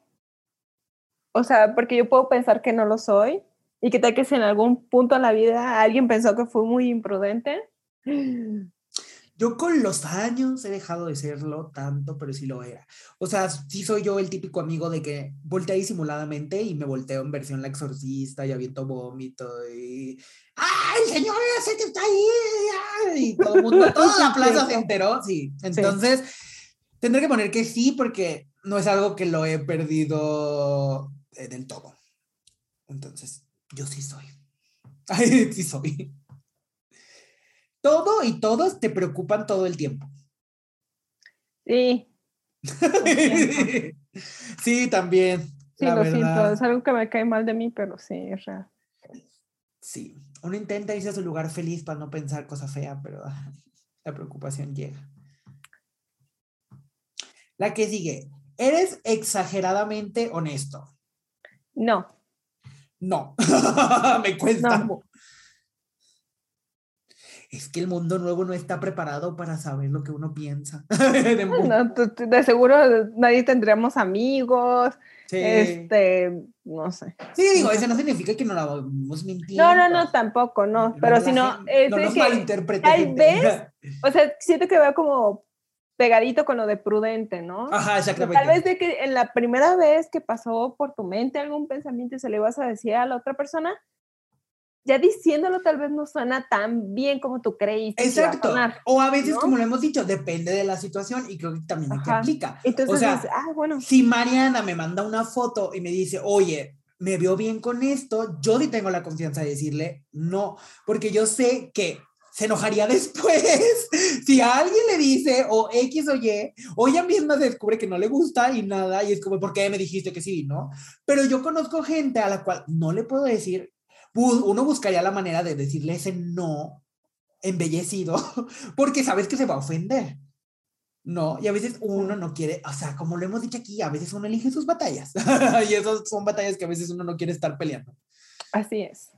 O sea, porque yo puedo pensar que no lo soy y que tal que si en algún punto en la vida alguien pensó que fue muy imprudente. Yo con los años he dejado de serlo tanto, pero sí lo era. O sea, sí soy yo el típico amigo de que voltea disimuladamente y me volteo en versión la exorcista y aviento vómito y ¡ay, señor ese que está ahí! ¡ay! Y todo el mundo, toda la plaza se enteró, sí. Entonces, tendré que poner que sí porque no es algo que lo he perdido del todo. Entonces, yo sí soy. Ay, sí soy. Todo y todos te preocupan todo el tiempo. Sí, sí, también. sí, la lo verdad. siento. Es algo que me cae mal de mí, pero sí, es real. Sí. Uno intenta irse a su lugar feliz para no pensar cosa fea, pero ah, la preocupación llega. La que sigue. ¿Eres exageradamente honesto? No, No. Me cuesta. no. Es que el mundo nuevo no está preparado para saber lo que uno piensa. De no tú- tú- de seguro nadie tendríamos amigos, Sí. este, no sé. Sí, digo, eso no significa que no la vamos mintiendo. No, no, no, tampoco, no. Pero si no, es no nos tal vez- o sea, siento que veo como pegadito con lo de prudente, ¿no? Ajá, exactamente. Tal vez de que en la primera vez que pasó por tu mente algún pensamiento y se le vas a decir a la otra persona, ya diciéndolo tal vez no suena tan bien como tú creíste. Exacto. o a veces, como lo hemos dicho, depende de la situación y creo que también aquí aplica. Entonces, o sea, dices, ah, bueno. si Mariana me manda una foto y me dice, oye, me veo bien con esto, yo sí tengo la confianza de decirle no, porque yo sé que se enojaría después si a alguien le dice o X o Y, o ella misma descubre que no le gusta y nada, y es como, ¿por qué me dijiste que sí? ¿No? Pero yo conozco gente a la cual no le puedo decir, uno buscaría la manera de decirle ese no embellecido, porque sabes que se va a ofender. No, y a veces uno no quiere, o sea, como lo hemos dicho aquí, a veces uno elige sus batallas. y esas son batallas que a veces uno no quiere estar peleando. Así es.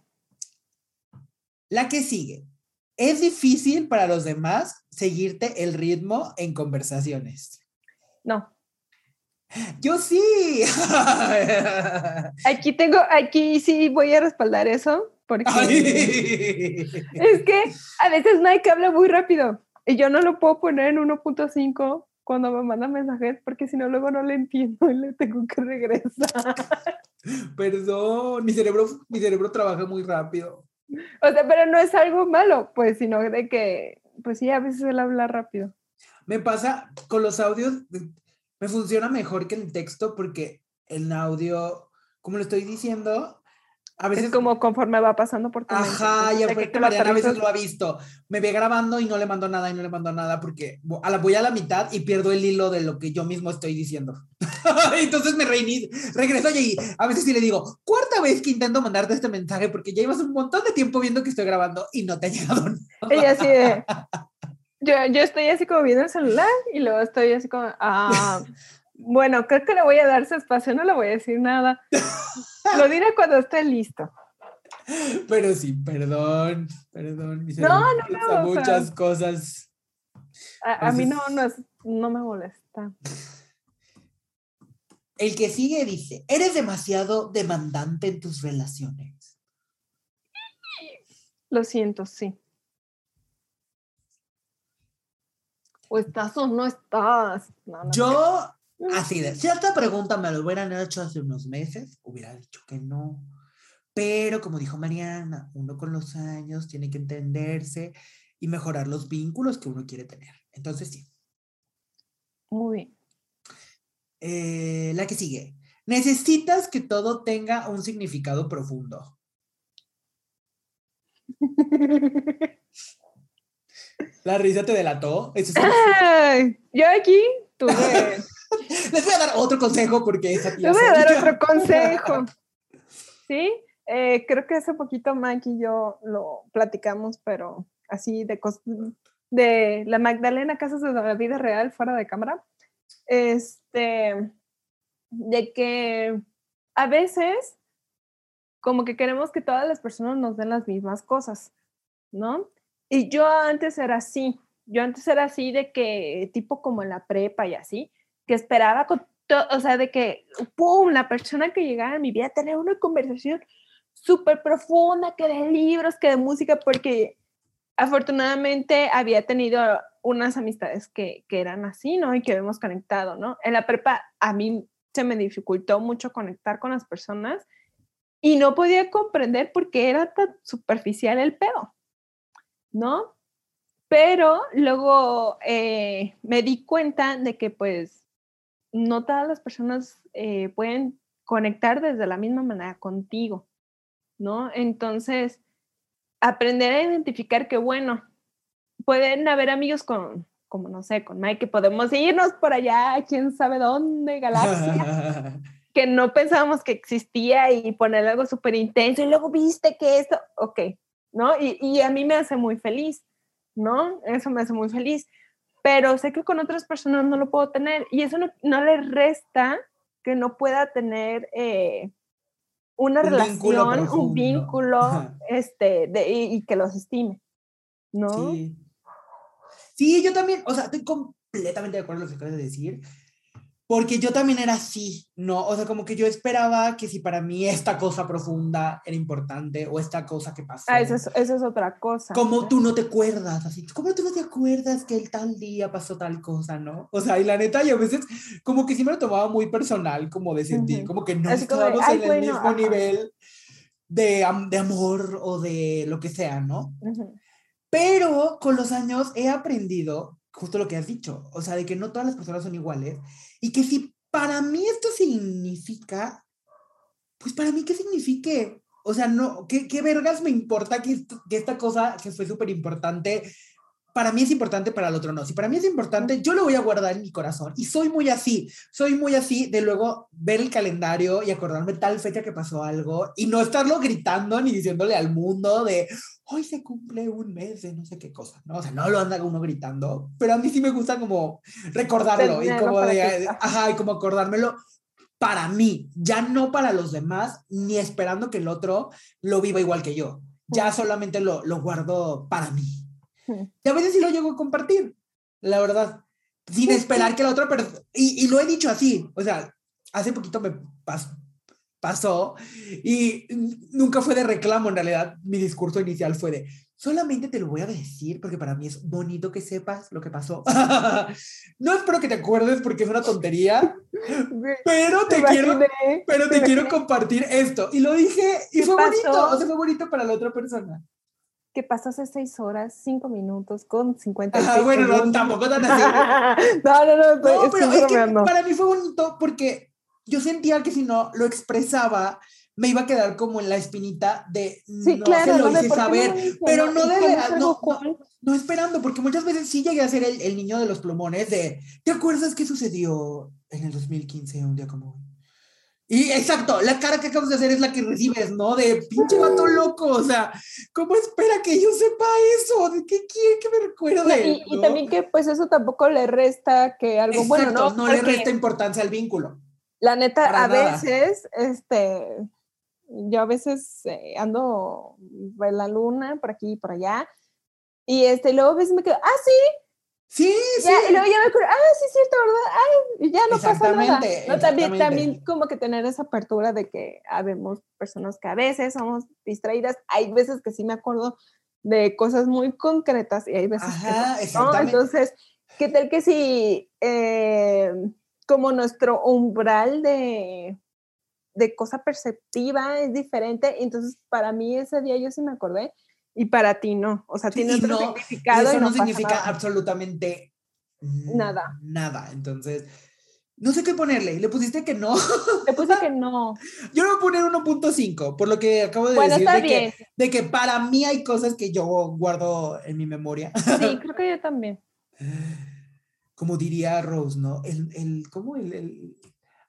La que sigue. ¿Es difícil para los demás seguirte el ritmo en conversaciones? No. Yo sí. Aquí tengo, aquí sí voy a respaldar eso, porque es que a veces Mike habla muy rápido y yo no lo puedo poner en 1.5 cuando me manda mensajes porque si no luego no le entiendo y le tengo que regresar. Perdón, mi cerebro, mi cerebro trabaja muy rápido. O sea, pero no es algo malo, pues, sino de que, pues sí, a veces él habla rápido. Me pasa con los audios, me funciona mejor que el texto porque el audio, como lo estoy diciendo, a veces... Es como conforme va pasando por tu Ajá, y aparte Mariana a veces lo ha visto. Me ve grabando y no le mando nada y no le mando nada porque a la, voy a la mitad y pierdo el hilo de lo que yo mismo estoy diciendo. Entonces me reinicio, regreso y a veces sí le digo, cuarta vez que intento mandarte este mensaje porque ya llevas un montón de tiempo viendo que estoy grabando y no te ha llegado nada. Ella así de... Yo, yo estoy así como viendo el celular y luego estoy así como, ah, bueno, creo que le voy a dar su espacio, no le voy a decir nada. Lo diré cuando esté listo. Pero sí, perdón, perdón. no, no, no. muchas cosas. A, mí no, no, no me molesta. El que sigue dice, eres demasiado demandante en tus relaciones. Lo siento, sí. O estás o no estás. Yo, así de, si esta pregunta me lo hubieran hecho hace unos meses, hubiera dicho que no. Pero como dijo Mariana, uno con los años tiene que entenderse y mejorar los vínculos que uno quiere tener. Entonces, sí. Muy bien. Eh, la que sigue. Necesitas que todo tenga un significado profundo. La risa te delató. yo aquí tuve. Les voy a dar otro consejo porque esa Les voy a dar otro consejo. Sí, eh, creo que hace poquito Mike y yo lo platicamos, pero así de, de la Magdalena Casas de la vida real, fuera de cámara. Este, de que a veces como que queremos que todas las personas nos den las mismas cosas, ¿no? Y yo antes era así, yo antes era así de que, tipo como en la prepa y así, que esperaba con todo, o sea, de que, ¡pum!, la persona que llegara a mi vida tener una conversación súper profunda, que de libros, que de música, porque afortunadamente había tenido unas amistades que, que eran así, ¿no? Y que hemos conectado, ¿no? En la prepa a mí se me dificultó mucho conectar con las personas y no podía comprender por qué era tan superficial el pedo. ¿No? Pero luego eh, me di cuenta de que pues no todas las personas eh, pueden conectar desde la misma manera contigo, ¿no? Entonces, aprender a identificar que, bueno, pueden haber amigos con, como no sé, con Mike, que podemos irnos por allá, quién sabe dónde, galaxia, que no pensábamos que existía y poner algo súper intenso y luego viste que esto, ok, ¿no? Y, a mí me hace muy feliz, ¿no? Eso me hace muy feliz. Pero sé que con otras personas no lo puedo tener y eso no, le resta que no pueda tener eh, una relación, un vínculo, este, de, y, que los estime, ¿no? Sí. sí. yo también, o sea, estoy completamente de acuerdo con lo que acabas de decir, porque yo también era así, ¿no? O sea, como que yo esperaba que si para mí esta cosa profunda era importante o esta cosa que pasó. Ah, eso es, eso es otra cosa. Como tú no te acuerdas, así, ¿cómo tú no te acuerdas que el tal día pasó tal cosa, no? O sea, y la neta, yo a veces como que sí me lo tomaba muy personal, como de sentir, Ujú. como que no Así como estábamos "Ay, en el bueno, mismo ajá". nivel de, de amor o de lo que sea, ¿no? Ujú. Pero con los años he aprendido justo lo que has dicho, o sea, de que no todas las personas son iguales y que si para mí esto significa, pues para mí qué signifique, o sea, no, ¿qué, qué vergas me importa que, que esta cosa que fue súper importante, para mí es importante, para el otro no. Si para mí es importante, yo lo voy a guardar en mi corazón y soy muy así, soy muy así de luego ver el calendario y acordarme tal fecha que pasó algo y no estarlo gritando ni diciéndole al mundo de, hoy se cumple un mes de no sé qué cosa, ¿no? O sea, no lo anda uno gritando, pero a mí sí me gusta como recordarlo y como de, que- ajá, y como acordármelo para mí, ya no para los demás, ni esperando que el otro lo viva igual que yo. Ya solamente lo, lo guardo para mí. Y a veces sí lo llego a compartir, la verdad, sin esperar que la otra persona, y, y lo he dicho así, o sea, hace poquito me pas- pasó y nunca fue de reclamo en realidad, mi discurso inicial fue de, solamente te lo voy a decir porque para mí es bonito que sepas lo que pasó. no espero que te acuerdes porque es una tontería, pero te Me quiero imaginé, pero me te quiero compartir esto. Y lo dije y ¿Qué fue bonito, pasó? o sea, fue bonito para la otra persona. Que pasó hace seis horas, cinco minutos con 50 Ajá, bueno, no, tampoco tan así. no, no, no, No, pero es que para mí fue bonito porque yo sentía que si no lo expresaba, me iba a quedar como en la espinita de Sí, no claro, se lo no, hice no saber, lo pero no de verdad, no, esperando, porque muchas veces sí llegué a ser el, el niño de los plumones de, ¿te acuerdas qué sucedió en el 2015 un día como hoy? Y exacto, la cara que acabas de hacer es la que recibes, ¿no? De pinche vato loco, o sea, ¿cómo espera que yo sepa eso? ¿De qué quiere que me recuerde? Y, también que pues eso tampoco le resta que algo bueno, Exacto, ¿no? no le resta importancia al vínculo. La neta, para a nada. veces, este, yo a veces eh, ando en la luna por aquí y por allá, y este, luego a veces me quedo, ah, sí, Sí, sí. y luego ya me acuerdo, ah, sí, es cierto, ¿verdad? Ay, ya no pasa nada. ¿no? También, también como que tener esa apertura de que habemos personas que a veces somos distraídas, hay veces que sí me acuerdo de cosas muy concretas y hay veces que no, Ajá, ¿no? exactamente. Entonces, ¿qué tal que si eh, como nuestro umbral de, de cosa perceptiva es diferente? Entonces, para mí ese día yo sí me acordé y para ti no. O sea, tiene y otro no- y significado. eso y no, pasa significa nada. absolutamente Nada. Nada. Entonces, no sé qué ponerle. Le pusiste que no. Le puse que no. Yo le voy a poner 1.5, por lo que acabo de Bueno, decir está de bien. que, de que para mí hay cosas que yo guardo en mi memoria. Sí, creo que yo también. Como diría Rose, ¿no? El, el ¿cómo? El, el...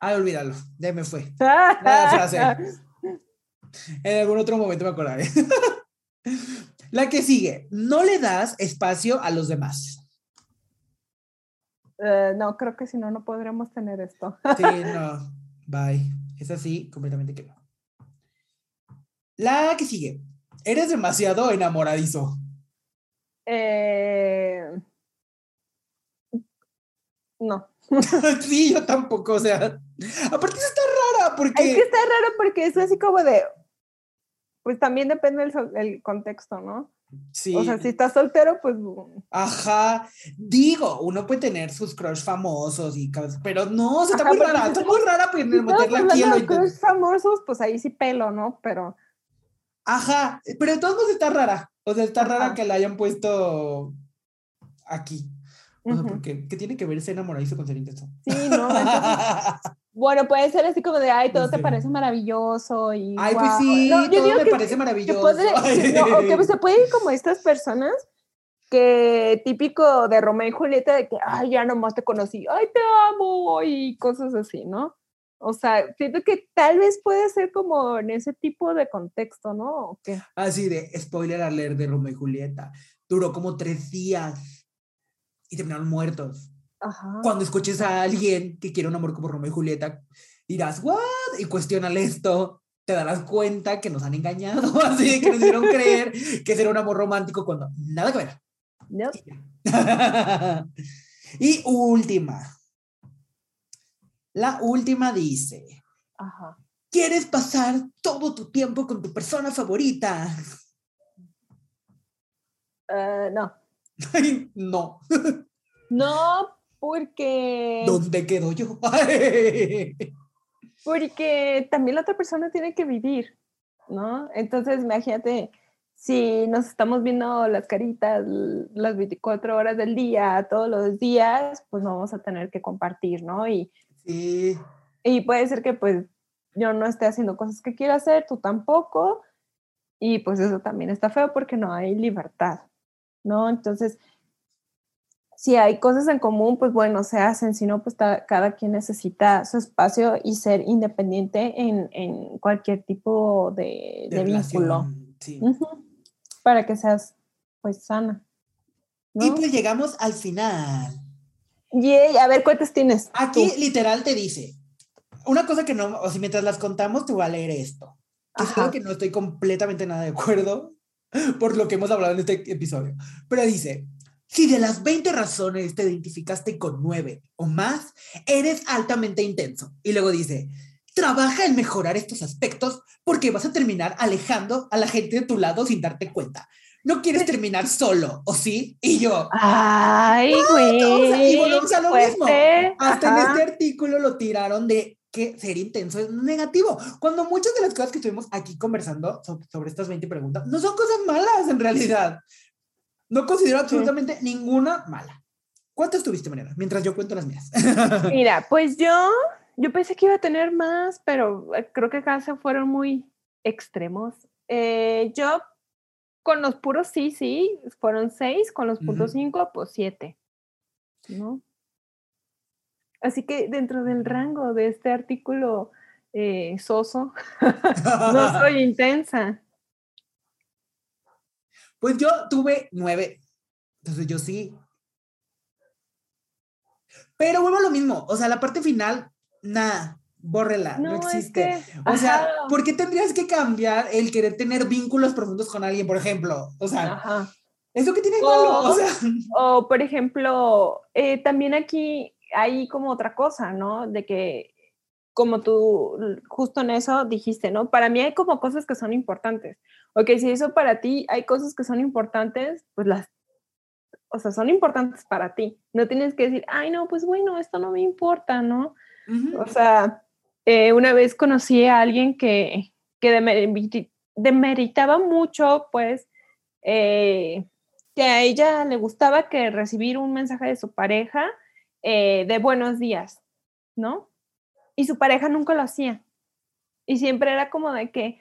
Ah, olvídalo, ya me fue. La frase. En algún otro momento me acordaré. La que sigue, no le das espacio a los demás. Eh, no, creo que si no, no podremos tener esto. Sí, no, bye. Es así, completamente que no. La que sigue, eres demasiado enamoradizo. Eh, no. sí, yo tampoco, o sea, aparte eso está rara porque... Es que está raro porque es así como de. Pues también depende del sol- el contexto, ¿no? sí, O sea, si estás soltero, pues. ajá, digo, uno puede tener sus crush famosos y pero no, o sea, está Ajá, muy rara, está muy rara pues, estamos meterla aquí en hablando lo de inter- crush famosos, pues ahí sí pelo, ¿no? Pero. Ajá, pero de todos modos está rara, o sea, está rara que la hayan puesto aquí. O sea, ujú. porque, ¿qué tiene que ver ser enamoradizo con ser intenso? Sí, no. entonces, bueno, puede ser así como de, ay, todo No te parece maravilloso y. Ay, pues guau". sí, No, yo todo digo me que- parece que maravilloso. podré- Ay. no, o que se puede ir como estas personas que típico de Romeo y Julieta de que, ay, ya nomás te conocí, ay, te amo, y cosas así, ¿no? O sea, siento que tal vez puede ser como en ese tipo de contexto, ¿no? Así de spoiler alert de Romeo y Julieta. Duró como tres días y terminaron muertos. Ajá. Cuando escuches a alguien que quiere un amor como Romeo y Julieta, dirás, ¿what? Y cuestionale esto. Te darás cuenta que nos han engañado, así que nos hicieron creer que será un amor romántico cuando nada que ver. ¿No? y última. La última dice, Ajá. ¿quieres pasar todo tu tiempo con tu persona favorita? Eh, no. No. No, porque. ¿Dónde quedo yo? Porque también la otra persona tiene que vivir, ¿no? Entonces, imagínate, si nos estamos viendo las caritas las 24 horas del día, todos los días, pues no vamos a tener que compartir, ¿no? Y, Sí. y puede ser que pues yo no esté haciendo cosas que quiero hacer, tú tampoco, y pues eso también está feo porque no hay libertad, ¿no? Entonces, si hay cosas en común, pues bueno, se hacen, si no, pues cada quien necesita su espacio y ser independiente en, en cualquier tipo de, de vínculo, relación, sí. Ujú. para que seas pues sana. Y ¿no? pues llegamos al final. Yay, a ver, ¿cuántas tienes? Aquí tú? literal te dice, una cosa que no, o si mientras las contamos te voy a leer esto. Que es algo que no estoy completamente nada de acuerdo por lo que hemos hablado en este episodio. Pero dice, si de las 20 razones te identificaste con 9 o más, eres altamente intenso. Y luego dice, trabaja en mejorar estos aspectos porque vas a terminar alejando a la gente de tu lado sin darte cuenta. No quieres terminar solo, ¿o sí? Y yo, Ay, güey. o sea, y volvemos a lo mismo. fuerte, Hasta en ajá. este artículo lo tiraron de que ser intenso es negativo. Cuando muchas de las cosas que estuvimos aquí conversando so- sobre estas 20 preguntas no son cosas malas en realidad. No considero absolutamente ninguna mala. ¿Cuántas tuviste, Mariana? Mientras yo cuento las mías. Mira, pues yo, yo pensé que iba a tener más, pero eh, creo que acá se fueron muy extremos. Eh, yo con los puros sí, sí, fueron seis, con los puntos Ujú. cinco, pues siete, ¿no? Así que dentro del rango de este artículo eh, soso, no soy intensa. Pues yo tuve nueve. Entonces yo sí. Pero vuelvo a lo mismo. O sea, la parte final, nada, bórrela, no, No, es existe. que, O sea, ajá. ¿por qué tendrías que cambiar el querer tener vínculos profundos con alguien, por ejemplo? O sea, Ajá. ¿eso qué tiene malo? O O- sea, O, por ejemplo, eh, también aquí hay como otra cosa, ¿no? De que, como tú justo en eso dijiste, ¿no? Para mí hay como cosas que son importantes. Ok, si eso para ti hay cosas que son importantes, pues las, o sea, son importantes para ti. No tienes que decir, ay, no, pues bueno, esto no me importa, ¿no? O sea, eh, una vez conocí a alguien que, que demeritaba mucho, pues, eh, que a ella le gustaba que recibir un mensaje de su pareja eh, de buenos días, ¿no? Y su pareja nunca lo hacía. Y siempre era como de que,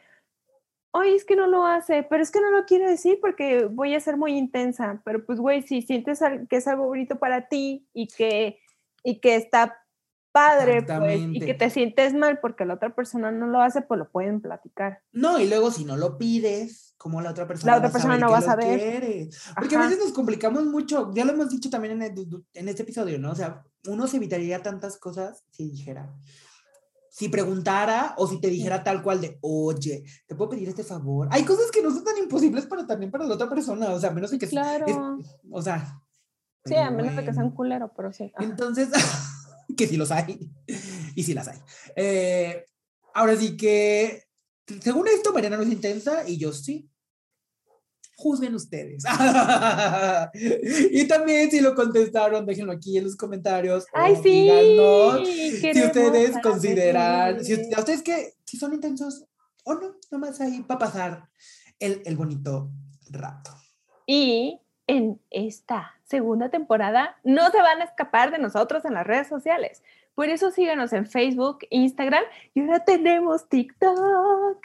oye, es que no lo hace, pero es que no lo quiere decir porque voy a ser muy intensa. Pero pues, güey, si sientes que es algo bonito para ti y que, y que está padre, pues, y que te sientes mal porque la otra persona no lo hace, pues lo pueden platicar. No, y luego si no lo pides, como la otra persona La otra persona no va a saber. quieres? Porque a Ajá. veces nos complicamos mucho. Ya lo hemos dicho también en, el- en este episodio, ¿no? O sea, uno se evitaría tantas cosas si dijera, si preguntara o si te dijera tal cual de, oye, te puedo pedir este favor. Hay cosas que no son tan imposibles para también para la otra persona, o sea, a menos de que, es- Claro. es- o sea. Sí, a menos de que sea un bueno. culero, pero sí. ajá. Entonces, que sí los hay. Y sí las hay. Eh, ahora sí que, según esto, Mariana no es intensa y yo sí. Juzguen ustedes. y también si lo contestaron, déjenlo aquí en los comentarios. Ay, o sí. díganos si ustedes consideran, si a ustedes que si son intensos o no, nomás ahí para pasar el, el bonito rato. Y en esta segunda temporada no se van a escapar de nosotros en las redes sociales. Por eso síganos en Facebook, Instagram y ahora tenemos TikTok.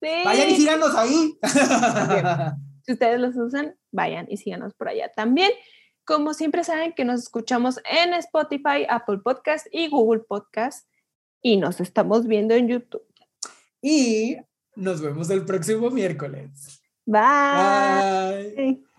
Sí. Vayan y síganos ahí. Si ustedes los usan, vayan y síganos por allá también. Como siempre saben que nos escuchamos en Spotify, Apple Podcast y Google Podcast y nos estamos viendo en YouTube. y nos vemos el próximo miércoles. Bye. Bye.